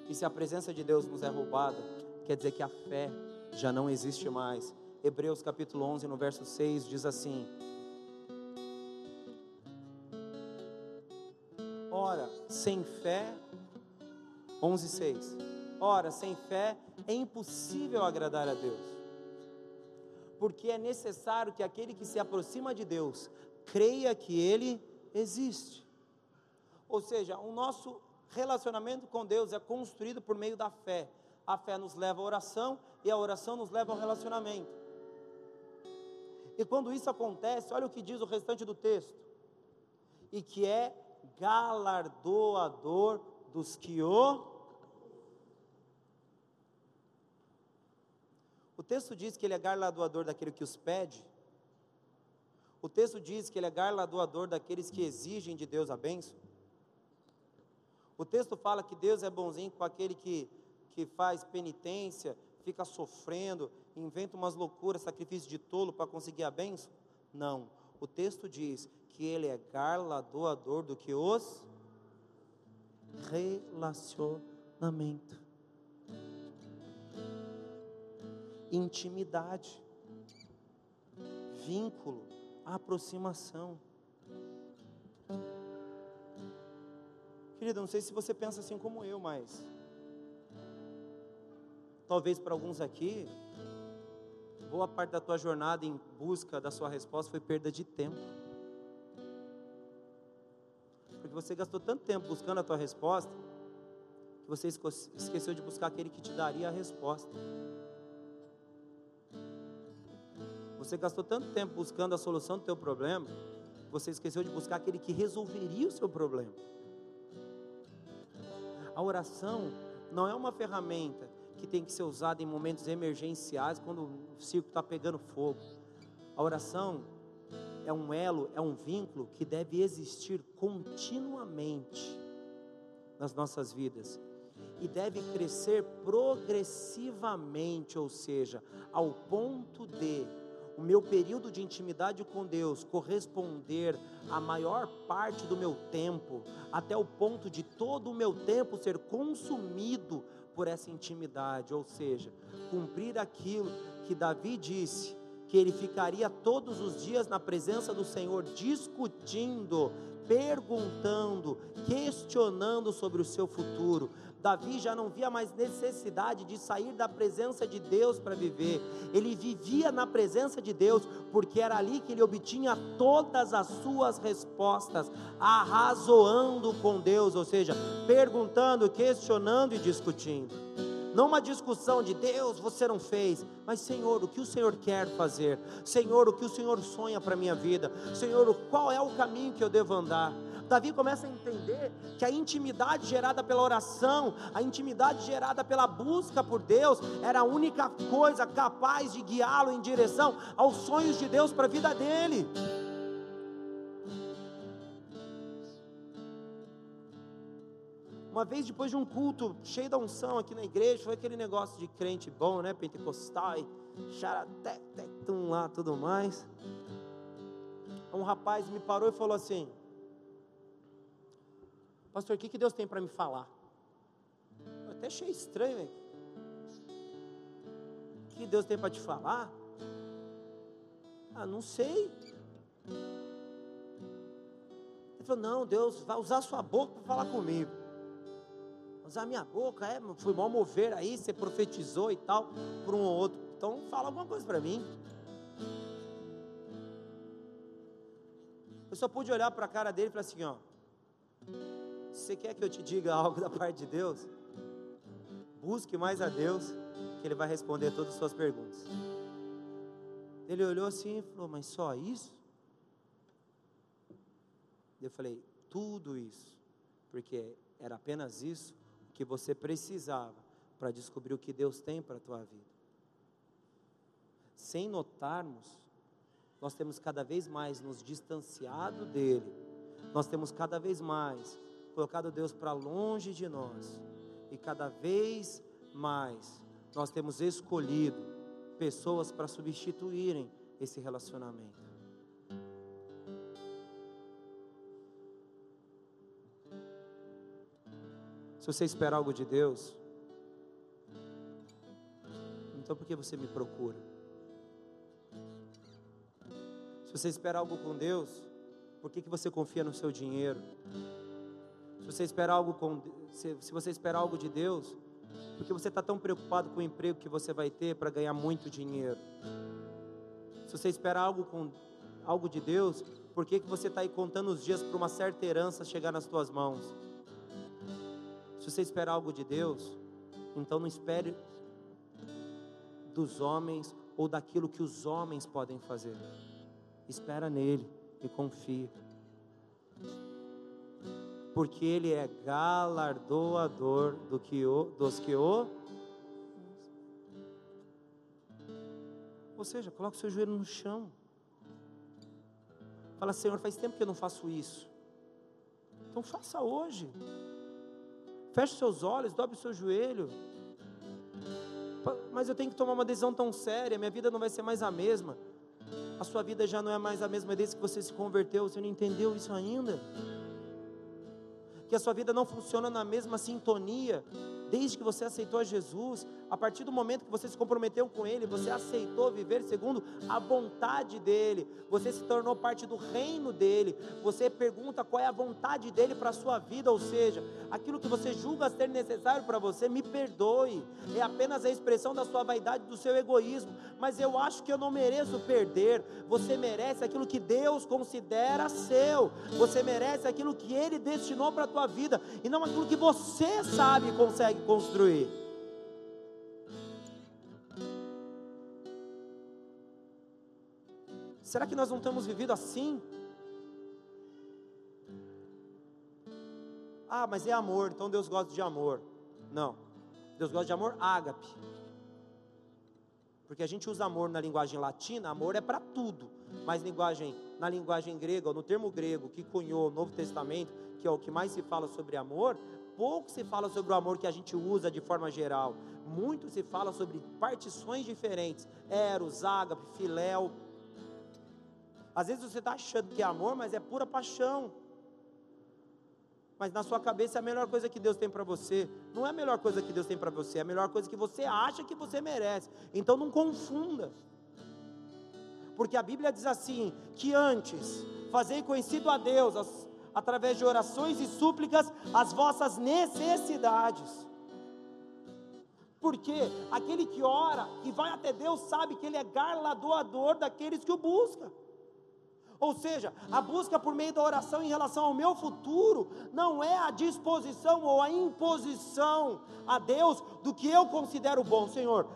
E se a presença de Deus nos é roubada, quer dizer que a fé já não existe mais, Hebreus capítulo 11, no verso 6, diz assim: Ora, sem fé, 11, 6. Ora, sem fé é impossível agradar a Deus, porque é necessário que aquele que se aproxima de Deus creia que Ele existe. Ou seja, o nosso Relacionamento com Deus é construído por meio da fé. A fé nos leva à oração e a oração nos leva ao relacionamento. E quando isso acontece, olha o que diz o restante do texto: e que é galardoador dos que o. O texto diz que ele é galardoador daquele que os pede. O texto diz que ele é galardoador daqueles que exigem de Deus a bênção. O texto fala que Deus é bonzinho com aquele que, que faz penitência, fica sofrendo, inventa umas loucuras, sacrifício de tolo para conseguir a bênção. Não. O texto diz que ele é galardoador do que os relacionamento. Intimidade, vínculo, aproximação. Querido, não sei se você pensa assim como eu, mas talvez para alguns aqui, boa parte da tua jornada em busca da sua resposta foi perda de tempo. Porque você gastou tanto tempo buscando a tua resposta, que você esqueceu de buscar aquele que te daria a resposta. Você gastou tanto tempo buscando a solução do teu problema, que você esqueceu de buscar aquele que resolveria o seu problema. A oração não é uma ferramenta que tem que ser usada em momentos emergenciais, quando o circo está pegando fogo. A oração é um elo, é um vínculo que deve existir continuamente nas nossas vidas e deve crescer progressivamente, ou seja, ao ponto de o meu período de intimidade com Deus corresponder a maior parte do meu tempo, até o ponto de todo o meu tempo ser consumido por essa intimidade, ou seja, cumprir aquilo que Davi disse, que ele ficaria todos os dias na presença do Senhor discutindo, perguntando, questionando sobre o seu futuro, Davi já não via mais necessidade de sair da presença de Deus para viver. Ele vivia na presença de Deus, porque era ali que ele obtinha todas as suas respostas, arrazoando com Deus, ou seja, perguntando, questionando e discutindo. Não uma discussão de Deus, você não fez, mas Senhor, o que o Senhor quer fazer? Senhor, o que o Senhor sonha para a minha vida? Senhor, qual é o caminho que eu devo andar? Davi começa a entender que a intimidade gerada pela oração, a intimidade gerada pela busca por Deus, era a única coisa capaz de guiá-lo em direção aos sonhos de Deus para a vida dele. Uma vez depois de um culto cheio da unção aqui na igreja, foi aquele negócio de crente bom, né? Pentecostal e xaratetum lá, tudo mais. Um rapaz me parou e falou assim: Pastor, o que, que Deus tem para me falar? Eu até achei estranho, hein? O que Deus tem para te falar? Ah, não sei. Ele falou: Não, Deus vai usar sua boca para falar comigo. Usar minha boca, é, fui mal mover aí, você profetizou e tal, por um ou outro. Então fala alguma coisa para mim. Eu só pude olhar para a cara dele e falar assim: Ó, você quer que eu te diga algo da parte de Deus? Busque mais a Deus, que Ele vai responder todas as suas perguntas. Ele olhou assim e falou: Mas só isso? Eu falei: Tudo isso, porque era apenas isso que você precisava para descobrir o que Deus tem para a tua vida. Sem notarmos, nós temos cada vez mais nos distanciado dele, nós temos cada vez mais colocado Deus para longe de nós. E cada vez mais nós temos escolhido pessoas para substituírem esse relacionamento. Se você espera algo de Deus, então por que você me procura? Se você espera algo com Deus, por que, que você confia no seu dinheiro? Se você espera algo com, se, se você espera algo de Deus, porque você está tão preocupado com o emprego que você vai ter para ganhar muito dinheiro. Se você espera algo com algo de Deus, por que, que você está aí contando os dias para uma certa herança chegar nas tuas mãos? Se você esperar algo de Deus, então não espere dos homens ou daquilo que os homens podem fazer. Espera nele e confia. Porque ele é galardoador do que o, dos que o Ou seja, coloque o seu joelho no chão. Fala, Senhor, faz tempo que eu não faço isso. Então faça hoje. Feche seus olhos, dobre o seu joelho. Mas eu tenho que tomar uma decisão tão séria, minha vida não vai ser mais a mesma. A sua vida já não é mais a mesma desde que você se converteu, você não entendeu isso ainda? Que a sua vida não funciona na mesma sintonia desde que você aceitou Jesus, a partir do momento que você se comprometeu com Ele, você aceitou viver segundo a vontade dEle, você se tornou parte do reino dEle, você pergunta qual é a vontade dEle para a sua vida, ou seja, aquilo que você julga ser necessário para você, me perdoe, é apenas a expressão da sua vaidade, do seu egoísmo, mas eu acho que eu não mereço perder, você merece aquilo que Deus considera seu, você merece aquilo que Ele destinou para a tua vida, e não aquilo que você sabe e consegue consegue construir. Será que nós não temos vivido assim? Ah, mas é amor, então Deus gosta de amor. Não. Deus gosta de amor ágape. Porque a gente usa amor na linguagem latina, amor é para tudo. Mas linguagem, na linguagem grega, ou no termo grego que cunhou o Novo Testamento, que é o que mais se fala sobre amor, pouco se fala sobre o amor que a gente usa de forma geral. Muito se fala sobre partições diferentes: eros, ágape, filéu. Às vezes você está achando que é amor, mas é pura paixão. Mas na sua cabeça é a melhor coisa que Deus tem para você. Não é a melhor coisa que Deus tem para você, é a melhor coisa que você acha que você merece. Então não confunda. Porque a Bíblia diz assim: que antes fazei conhecido a Deus as através de orações e súplicas, as vossas necessidades. Porque aquele que ora e vai até Deus sabe que Ele é galardoador daqueles que o buscam. Ou seja, a busca por meio da oração em relação ao meu futuro não é a disposição ou a imposição a Deus do que eu considero bom. Senhor,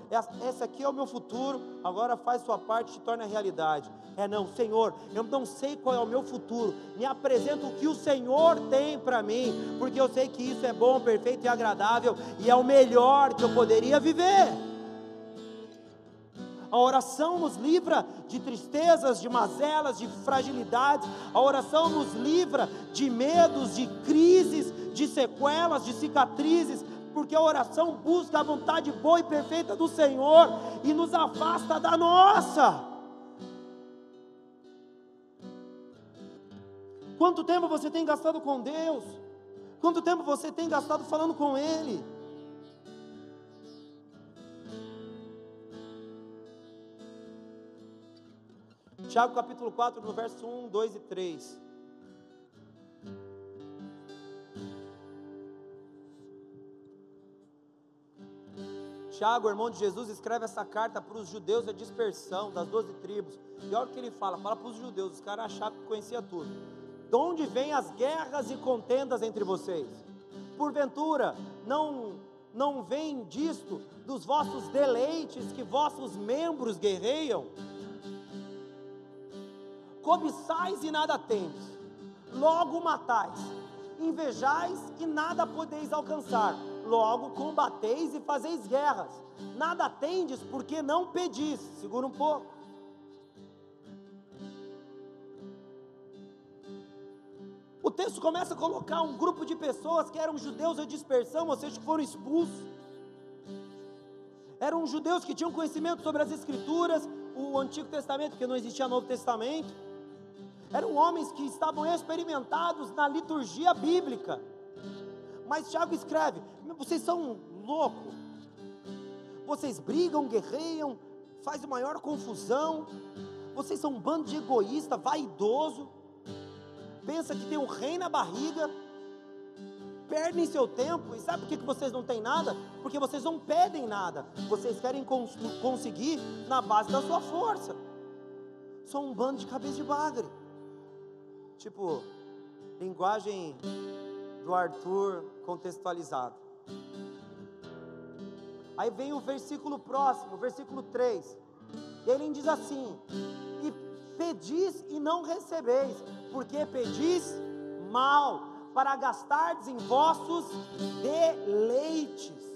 esse aqui é o meu futuro, agora faz sua parte e torna realidade. É não, Senhor, eu não sei qual é o meu futuro, me apresenta o que o Senhor tem para mim, porque eu sei que isso é bom, perfeito e agradável e é o melhor que eu poderia viver. A oração nos livra de tristezas, de mazelas, de fragilidades. A oração nos livra de medos, de crises, de sequelas, de cicatrizes, porque a oração busca a vontade boa e perfeita do Senhor e nos afasta da nossa. Quanto tempo você tem gastado com Deus? Quanto tempo você tem gastado falando com Ele? Tiago capítulo 4, no verso 1, 2 e 3. Tiago, irmão de Jesus, escreve essa carta para os judeus da dispersão das doze tribos. E olha o que ele fala: fala para os judeus, os caras achavam que conhecia tudo. De onde vêm as guerras e contendas entre vocês? Porventura, não não vem disto dos vossos deleites que vossos membros guerreiam? Cobiçais e nada tendes, logo matais, invejais e nada podeis alcançar, logo combateis e fazeis guerras, nada tendes porque não pedis. Segura um pouco. O texto começa a colocar um grupo de pessoas que eram judeus em dispersão, ou seja, que foram expulsos. Eram judeus que tinham conhecimento sobre as Escrituras, o Antigo Testamento, porque não existia Novo Testamento eram homens que estavam experimentados na liturgia bíblica. Mas Tiago escreve: vocês são loucos, vocês brigam, guerreiam, fazem maior confusão, vocês são um bando de egoísta, vaidoso, pensa que tem um rei na barriga, perdem seu tempo, e sabe por que vocês não têm nada? Porque vocês não pedem nada, vocês querem cons conseguir na base da sua força, são um bando de cabeça de bagre. Tipo, linguagem do Arthur contextualizado. Aí vem o versículo próximo, versículo 3. Ele diz assim: E pedis e não recebeis, porque pedis mal, para gastardes em vossos deleites.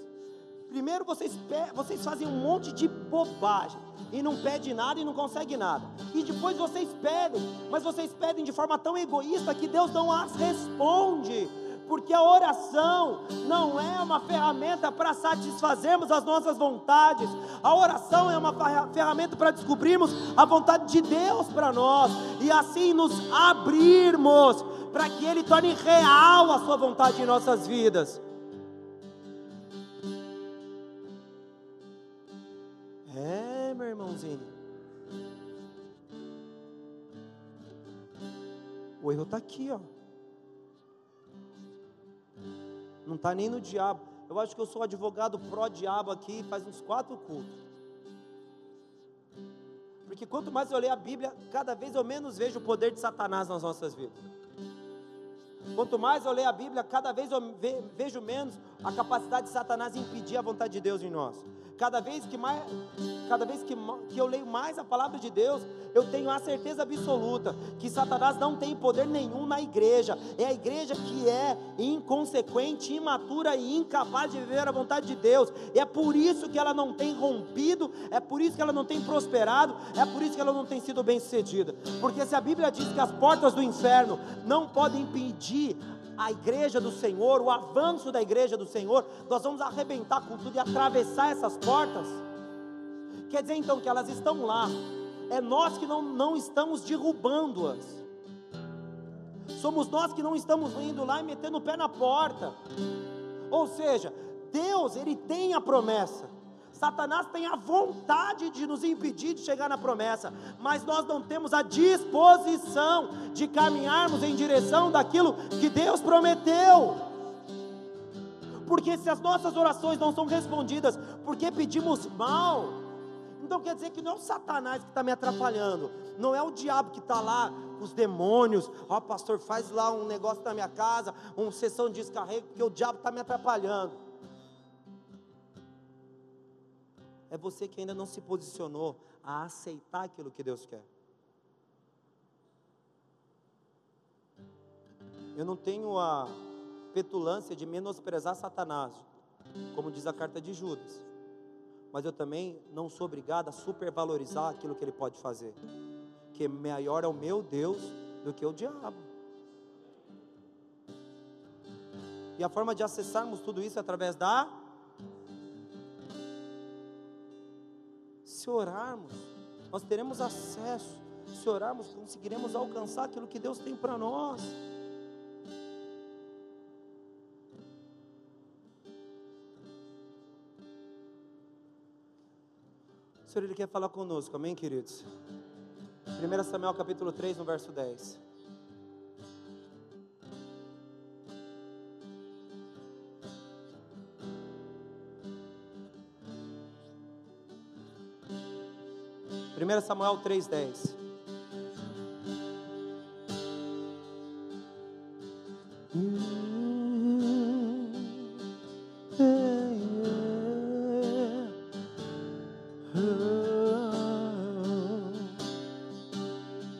Primeiro vocês, vocês fazem um monte de bobagem e não pedem nada e não conseguem nada. E depois vocês pedem, mas vocês pedem de forma tão egoísta que Deus não as responde. Porque a oração não é uma ferramenta para satisfazermos as nossas vontades, a oração é uma ferramenta para descobrirmos a vontade de Deus para nós e assim nos abrirmos para que Ele torne real a Sua vontade em nossas vidas. O erro está aqui, ó. Não está nem no diabo. Eu acho que eu sou advogado pró-diabo aqui faz uns quatro cultos. Porque quanto mais eu leio a Bíblia, cada vez eu menos vejo o poder de Satanás nas nossas vidas. Quanto mais eu leio a Bíblia, cada vez eu vejo menos a capacidade de Satanás impedir a vontade de Deus em nós. Cada vez que mais, cada vez que, que eu leio mais a palavra de Deus, eu tenho a certeza absoluta que Satanás não tem poder nenhum na igreja. É a igreja que é inconsequente, imatura e incapaz de viver a vontade de Deus. E é por isso que ela não tem rompido, é por isso que ela não tem prosperado, é por isso que ela não tem sido bem-sucedida. Porque se a Bíblia diz que as portas do inferno não podem impedir a igreja do Senhor, o avanço da igreja do Senhor, nós vamos arrebentar com tudo e atravessar essas portas. Quer dizer então que elas estão lá, é nós que não, não estamos derrubando-as, somos nós que não estamos indo lá e metendo o pé na porta. Ou seja, Deus, Ele tem a promessa, Satanás tem a vontade de nos impedir de chegar na promessa, mas nós não temos a disposição de caminharmos em direção daquilo que Deus prometeu. Porque se as nossas orações não são respondidas, porque pedimos mal, então quer dizer que não é o Satanás que está me atrapalhando, não é o diabo que está lá, os demônios, ó oh, pastor, faz lá um negócio na minha casa, uma sessão de descarrego, porque o diabo está me atrapalhando. É você que ainda não se posicionou a aceitar aquilo que Deus quer. Eu não tenho a petulância de menosprezar Satanás, como diz a carta de Judas. Mas eu também não sou obrigado a supervalorizar aquilo que ele pode fazer. Que maior é o meu Deus do que o diabo. E a forma de acessarmos tudo isso é através da se orarmos, nós teremos acesso. Se orarmos, conseguiremos alcançar aquilo que Deus tem para nós. O Senhor ele quer falar conosco, amém, queridos? 1 Samuel capítulo 3, no verso 10. 1 Samuel 3,10.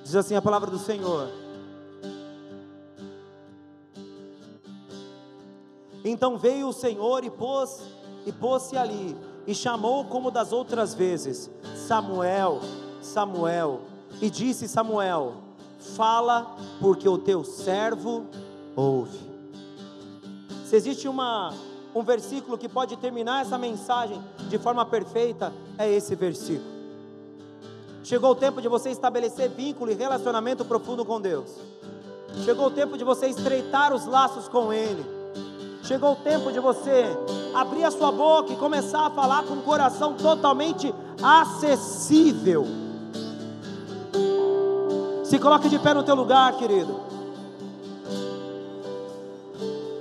Diz assim a palavra do Senhor. Então veio o Senhor e pôs e pôs-se ali e chamou como das outras vezes Samuel, Samuel, e disse Samuel: Fala, porque o teu servo ouve. Se existe uma, um versículo que pode terminar essa mensagem de forma perfeita, é esse versículo. Chegou o tempo de você estabelecer vínculo e relacionamento profundo com Deus. Chegou o tempo de você estreitar os laços com Ele. Chegou o tempo de você abrir a sua boca e começar a falar com o coração totalmente acessível. Se coloque de pé no teu lugar, querido.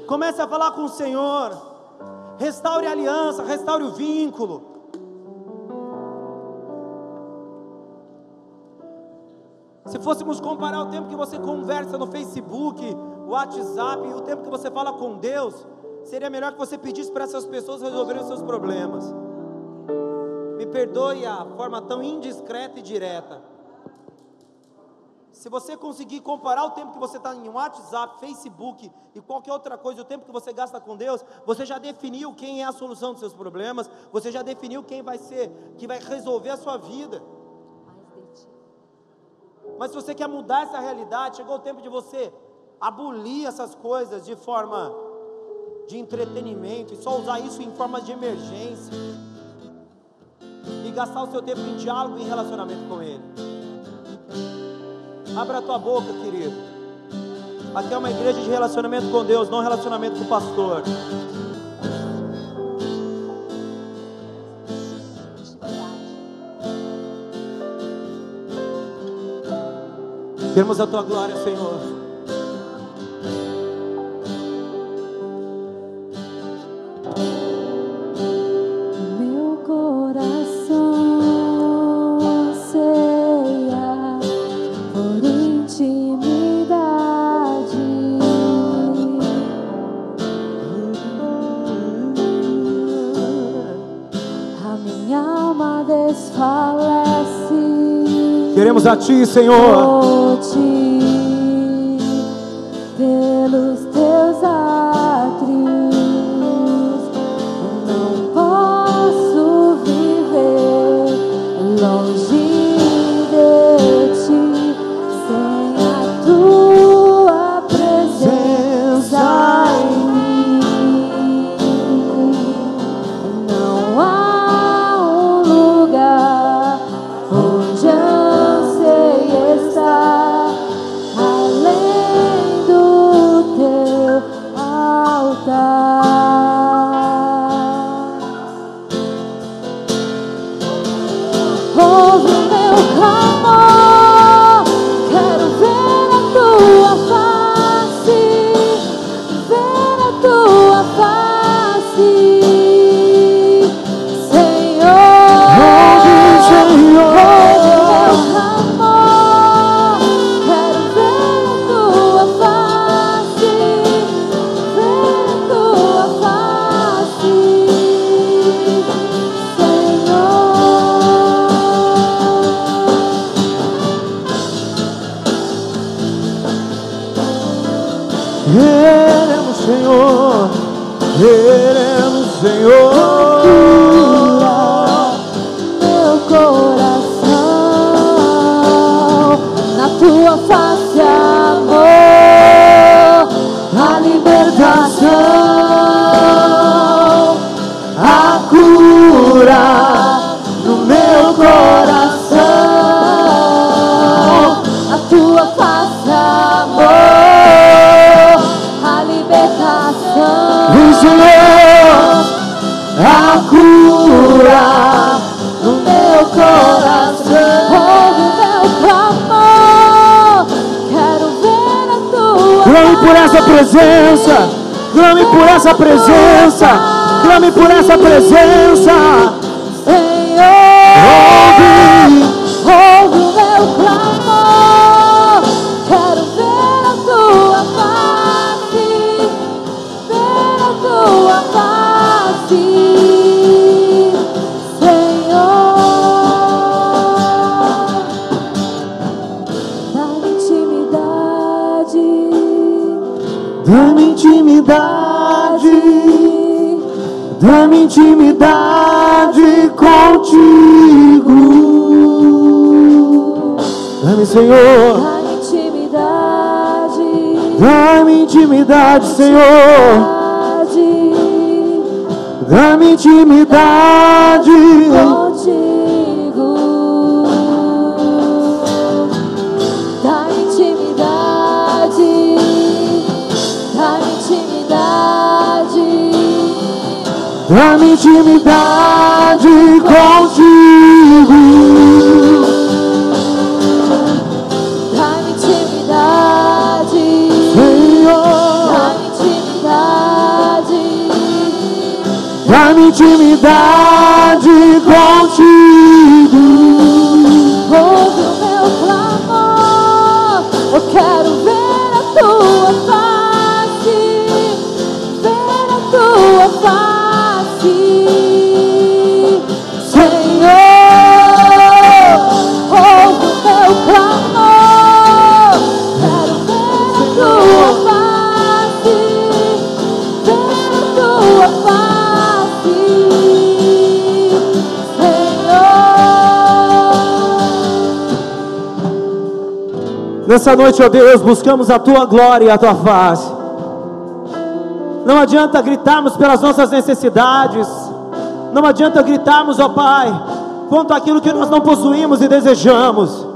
Comece a falar com o Senhor. Restaure a aliança, restaure o vínculo. Se fôssemos comparar o tempo que você conversa no Facebook, WhatsApp e o tempo que você fala com Deus, seria melhor que você pedisse para essas pessoas resolverem os seus problemas. Me perdoe a forma tão indiscreta e direta. Se você conseguir comparar o tempo que você está em WhatsApp, Facebook e qualquer outra coisa, o tempo que você gasta com Deus, você já definiu quem é a solução dos seus problemas, você já definiu quem vai ser, que vai resolver a sua vida. Mas se você quer mudar essa realidade, chegou o tempo de você abolir essas coisas de forma de entretenimento e só usar isso em forma de emergência e gastar o seu tempo em diálogo e em relacionamento com Ele. Abra a tua boca, querido. Aqui é uma igreja de relacionamento com Deus, não relacionamento com o pastor. Queremos a tua glória, Senhor. A ti, Senhor. Intimidade contigo. Nessa noite, ó Deus, buscamos a tua glória e a tua face. Não adianta gritarmos pelas nossas necessidades. Não adianta gritarmos, ó Pai, quanto aquilo que nós não possuímos e desejamos.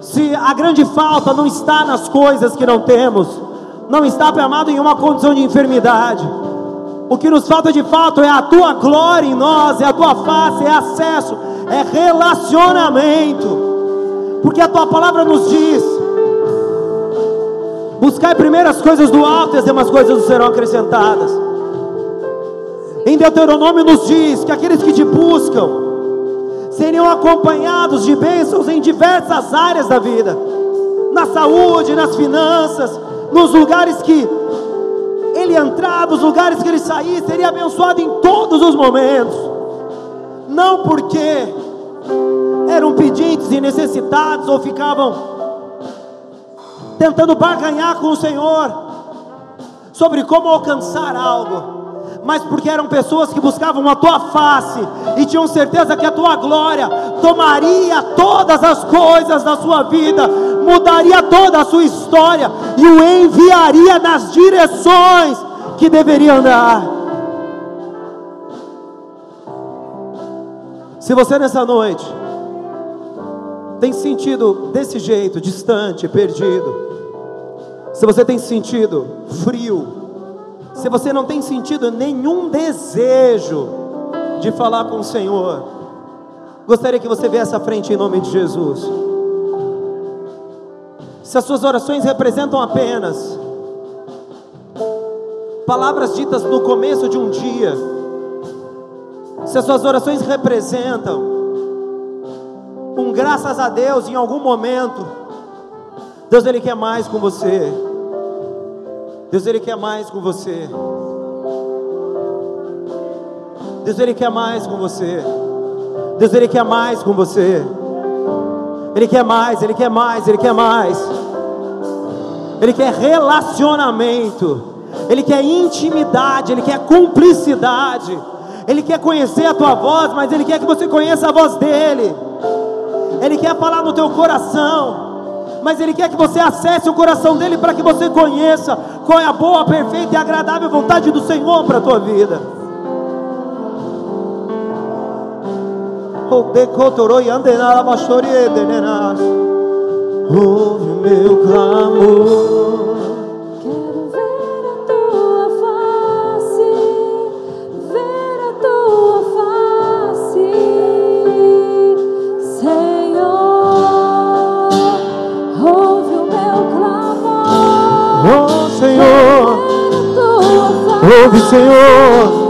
Se a grande falta não está nas coisas que não temos, não está, amado, em uma condição de enfermidade. O que nos falta de fato é a tua glória em nós, é a tua face, é acesso, é relacionamento. Porque a tua palavra nos diz: buscai primeiro as coisas do alto e as demais coisas serão acrescentadas. Em Deuteronômio nos diz que aqueles que te buscam seriam acompanhados de bênçãos em diversas áreas da vida, na saúde, nas finanças, nos lugares que ele entrar, nos lugares que ele sair, seria abençoado em todos os momentos. Não porque eram pedintes e necessitados ou ficavam tentando barganhar com o Senhor sobre como alcançar algo, mas porque eram pessoas que buscavam a tua face e tinham certeza que a tua glória tomaria todas as coisas da sua vida, mudaria toda a sua história e o enviaria nas direções que deveria andar. Se você nessa noite tem sentido desse jeito, distante, perdido, se você tem sentido frio, se você não tem sentido nenhum desejo de falar com o Senhor, gostaria que você viesse à frente em nome de Jesus. Se as suas orações representam apenas palavras ditas no começo de um dia, se as suas orações representam um graças a Deus em algum momento, Deus Ele quer mais com você. Deus Ele quer mais com você. Deus Ele quer mais com você. Deus Ele quer mais com você. Ele quer mais, Ele quer mais, Ele quer mais. Ele quer relacionamento. Ele quer intimidade, Ele quer cumplicidade. Ele quer conhecer a tua voz, mas Ele quer que você conheça a voz dEle. Ele quer falar no teu coração mas Ele quer que você acesse o coração dele para que você conheça qual é a boa, perfeita e agradável vontade do Senhor para a tua vida. Ouve meu clamor. Tua face, ouve Senhor.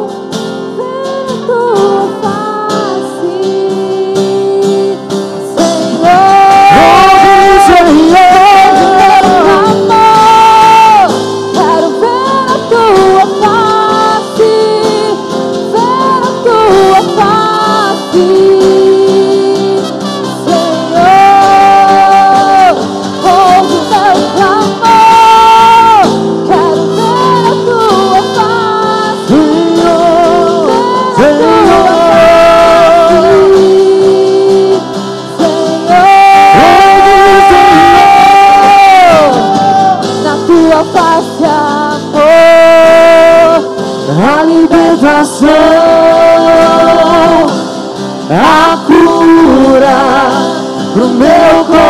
Meu coração,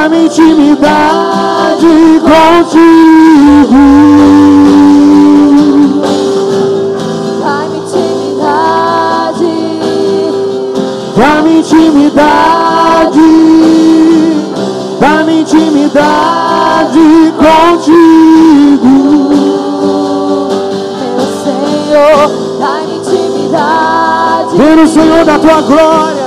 dá-me intimidade contigo. Dá-me intimidade, Dá-me intimidade, dá-me intimidade contigo. meu Senhor. Dá-me intimidade, Ver o Senhor da tua glória,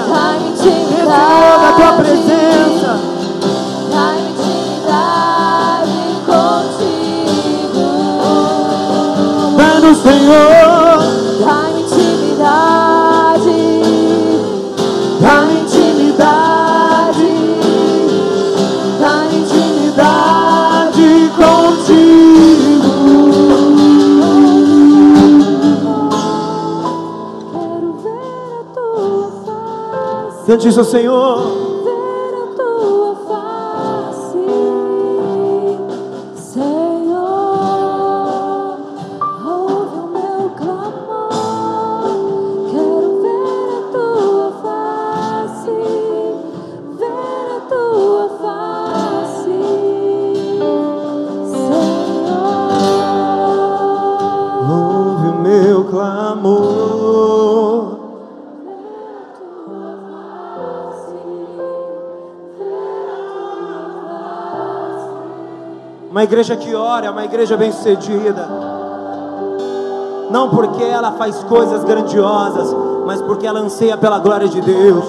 Cante isso, Senhor. Uma igreja que ora, é uma igreja bem-sucedida. Não porque ela faz coisas grandiosas, mas porque ela anseia pela glória de Deus.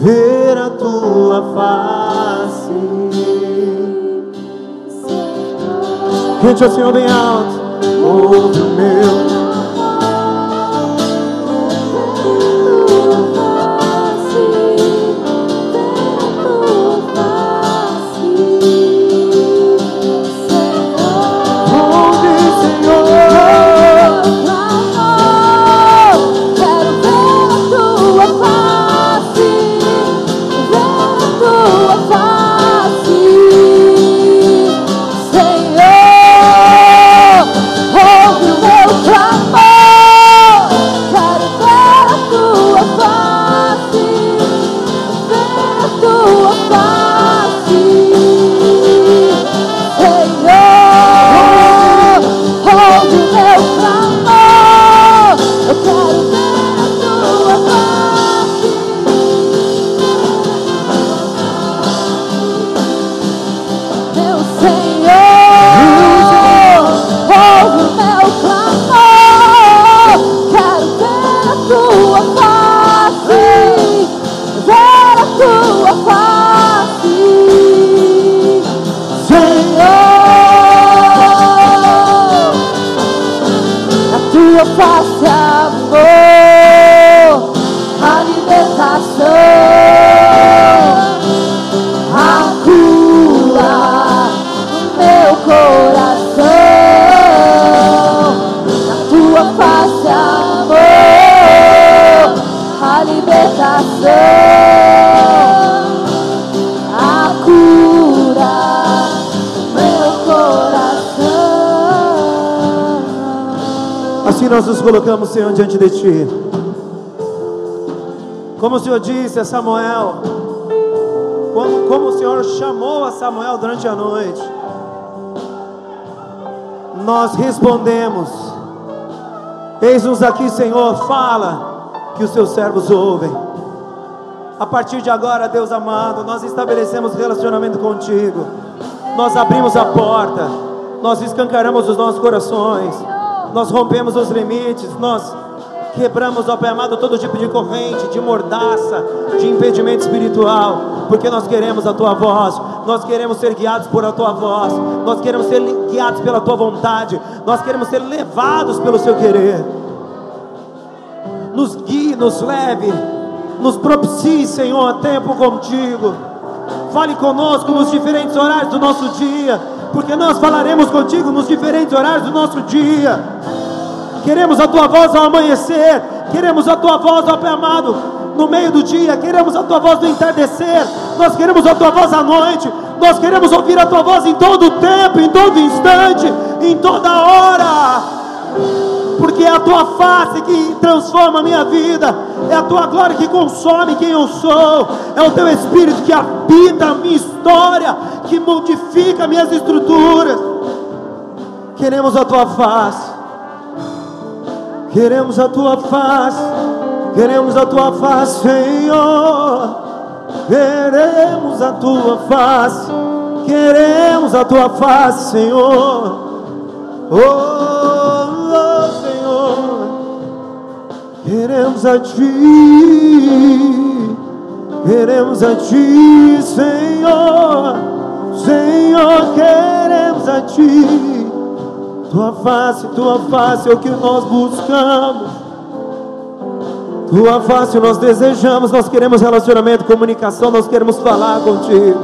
Ver a tua face. Cante ao Senhor bem alto. Ouve o meu. Nós nos colocamos, Senhor, diante de Ti. Como o Senhor disse a Samuel, como, como o Senhor chamou a Samuel durante a noite, nós respondemos: Eis-nos aqui, Senhor, fala, que os Seus servos ouvem. A partir de agora, Deus amado, nós estabelecemos relacionamento contigo. Nós abrimos a porta, nós escancaramos os nossos corações, nós rompemos os limites, nós quebramos, ó Pai amado, todo tipo de corrente, de mordaça, de impedimento espiritual, porque nós queremos a Tua voz, nós queremos ser guiados por a Tua voz, nós queremos ser guiados pela Tua vontade, nós queremos ser levados pelo Seu querer. Nos guie, nos leve, nos propicie, Senhor, tempo contigo. Fale conosco nos diferentes horários do nosso dia, porque nós falaremos contigo nos diferentes horários do nosso dia. Queremos a tua voz ao amanhecer, queremos a tua voz, ó Pai amado, no meio do dia, queremos a tua voz no entardecer, nós queremos a tua voz à noite, nós queremos ouvir a tua voz em todo tempo, em todo instante, em toda hora. Porque é a tua face que transforma a minha vida, é a tua glória que consome quem eu sou, é o teu espírito que habita a minha história, que modifica minhas estruturas. Queremos a tua face, queremos a tua face, queremos a tua face, Senhor. Queremos a tua face, queremos a tua face, Senhor. Oh, queremos a ti, queremos a ti, Senhor. Senhor, queremos a ti. Tua face, tua face é o que nós buscamos. Tua face nós desejamos, nós queremos relacionamento, comunicação, nós queremos falar contigo.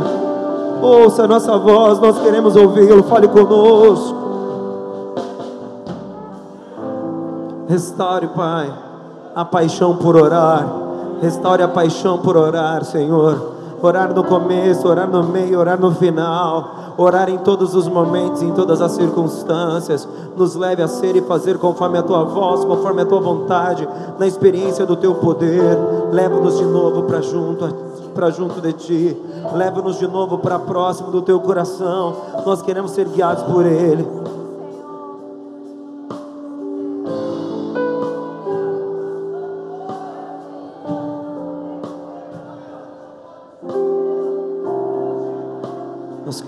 Ouça a nossa voz, nós queremos ouvi-lo, fale conosco. Restaure, Pai, a paixão por orar. Restaure a paixão por orar, Senhor. Orar no começo, orar no meio, orar no final, orar em todos os momentos, em todas as circunstâncias. Nos leve a ser e fazer conforme a tua voz, conforme a tua vontade, na experiência do teu poder. Leva-nos de novo para junto para junto de ti. Leva-nos de novo para próximo do teu coração. Nós queremos ser guiados por ele.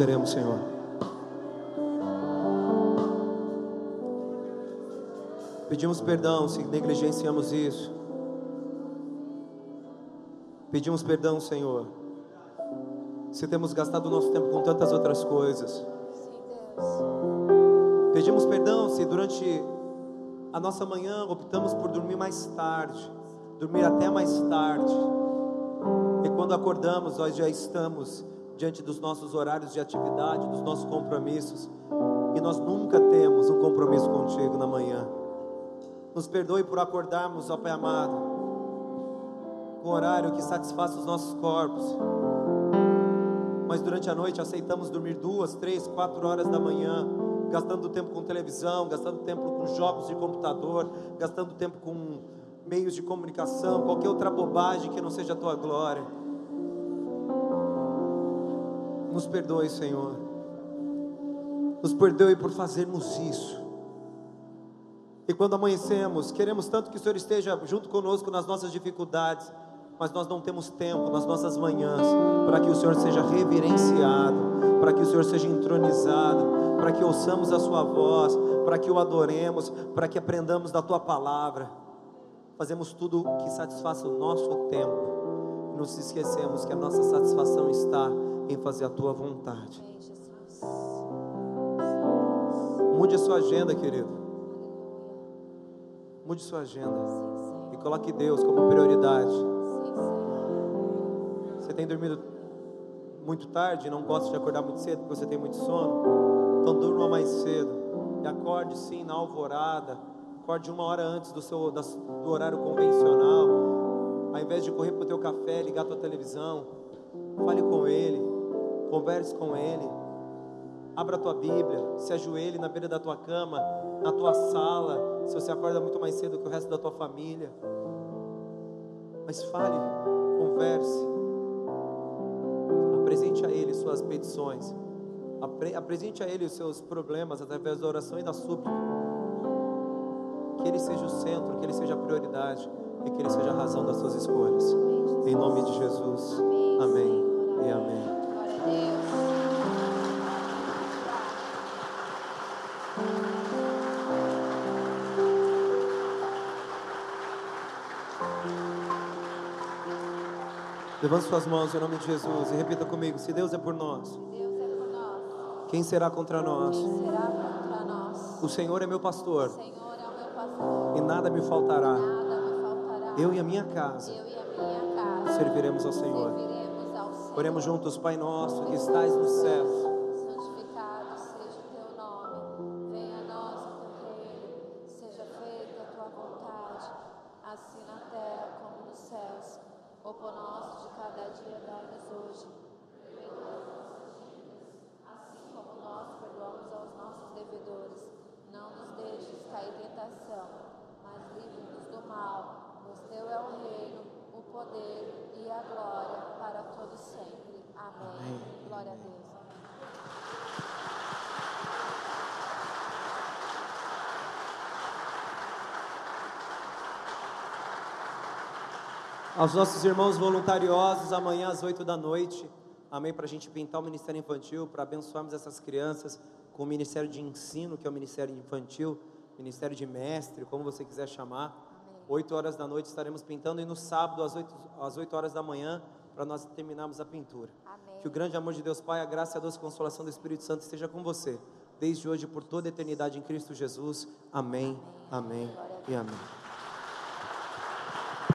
Queremos, Senhor. Pedimos perdão se negligenciamos isso. Pedimos perdão, Senhor, se temos gastado o nosso tempo com tantas outras coisas. Pedimos perdão se durante a nossa manhã optamos por dormir mais tarde, dormir até mais tarde. E quando acordamos, nós já estamos diante dos nossos horários de atividade, dos nossos compromissos, e nós nunca temos um compromisso contigo na manhã. Nos perdoe por acordarmos, ó Pai amado, com horário que satisfaça os nossos corpos. Mas durante a noite aceitamos dormir duas, três, quatro horas da manhã, gastando tempo com televisão, gastando tempo com jogos de computador, gastando tempo com meios de comunicação, qualquer outra bobagem que não seja a tua glória. Nos perdoe, Senhor. Nos perdoe por fazermos isso. E quando amanhecemos, queremos tanto que o Senhor esteja junto conosco nas nossas dificuldades, mas nós não temos tempo nas nossas manhãs para que o Senhor seja reverenciado, para que o Senhor seja entronizado, para que ouçamos a Sua voz, para que o adoremos, para que aprendamos da Tua palavra. Fazemos tudo que satisfaça o nosso tempo, e nos esquecemos que a nossa satisfação está em fazer a Tua vontade. Mude a sua agenda, querido. Mude sua agenda e coloque Deus como prioridade. Você tem dormido muito tarde e não gosta de acordar muito cedo porque você tem muito sono? Então durma mais cedo. E acorde sim na alvorada. Acorde uma hora antes do, seu, do horário convencional. Ao invés de correr para o teu café, ligar a tua televisão. Fale com Ele. Converse com Ele. Abra a tua Bíblia. Se ajoelhe na beira da tua cama, na tua sala. Se você acorda muito mais cedo que o resto da tua família. Mas fale, converse. Apresente a Ele suas petições. Apre- Apresente a Ele os seus problemas através da oração e da súplica. Que Ele seja o centro, que Ele seja a prioridade e que Ele seja a razão das suas escolhas. Em nome de Jesus. Amém, e amém. Levante suas mãos em nome de Jesus e repita comigo: Se Deus é por nós, é quem será contra nós? O Senhor é meu pastor é e nada me faltará. Eu e a minha casa serviremos ao Senhor. Oremos juntos, Pai nosso que estais nos céus. Aos nossos irmãos voluntariosos, amanhã às 8 da noite, amém, para a gente pintar o Ministério Infantil, para abençoarmos essas crianças com o Ministério de Ensino, que é o Ministério Infantil, Ministério de Mestre, como você quiser chamar. 8 horas da noite estaremos pintando e no sábado às 8, às 8 horas da manhã, para nós terminarmos a pintura. Amém. Que o grande amor de Deus Pai, a graça e a doce consolação do Espírito Santo esteja com você, desde hoje por toda a eternidade em Cristo Jesus. Amém, amém e amém.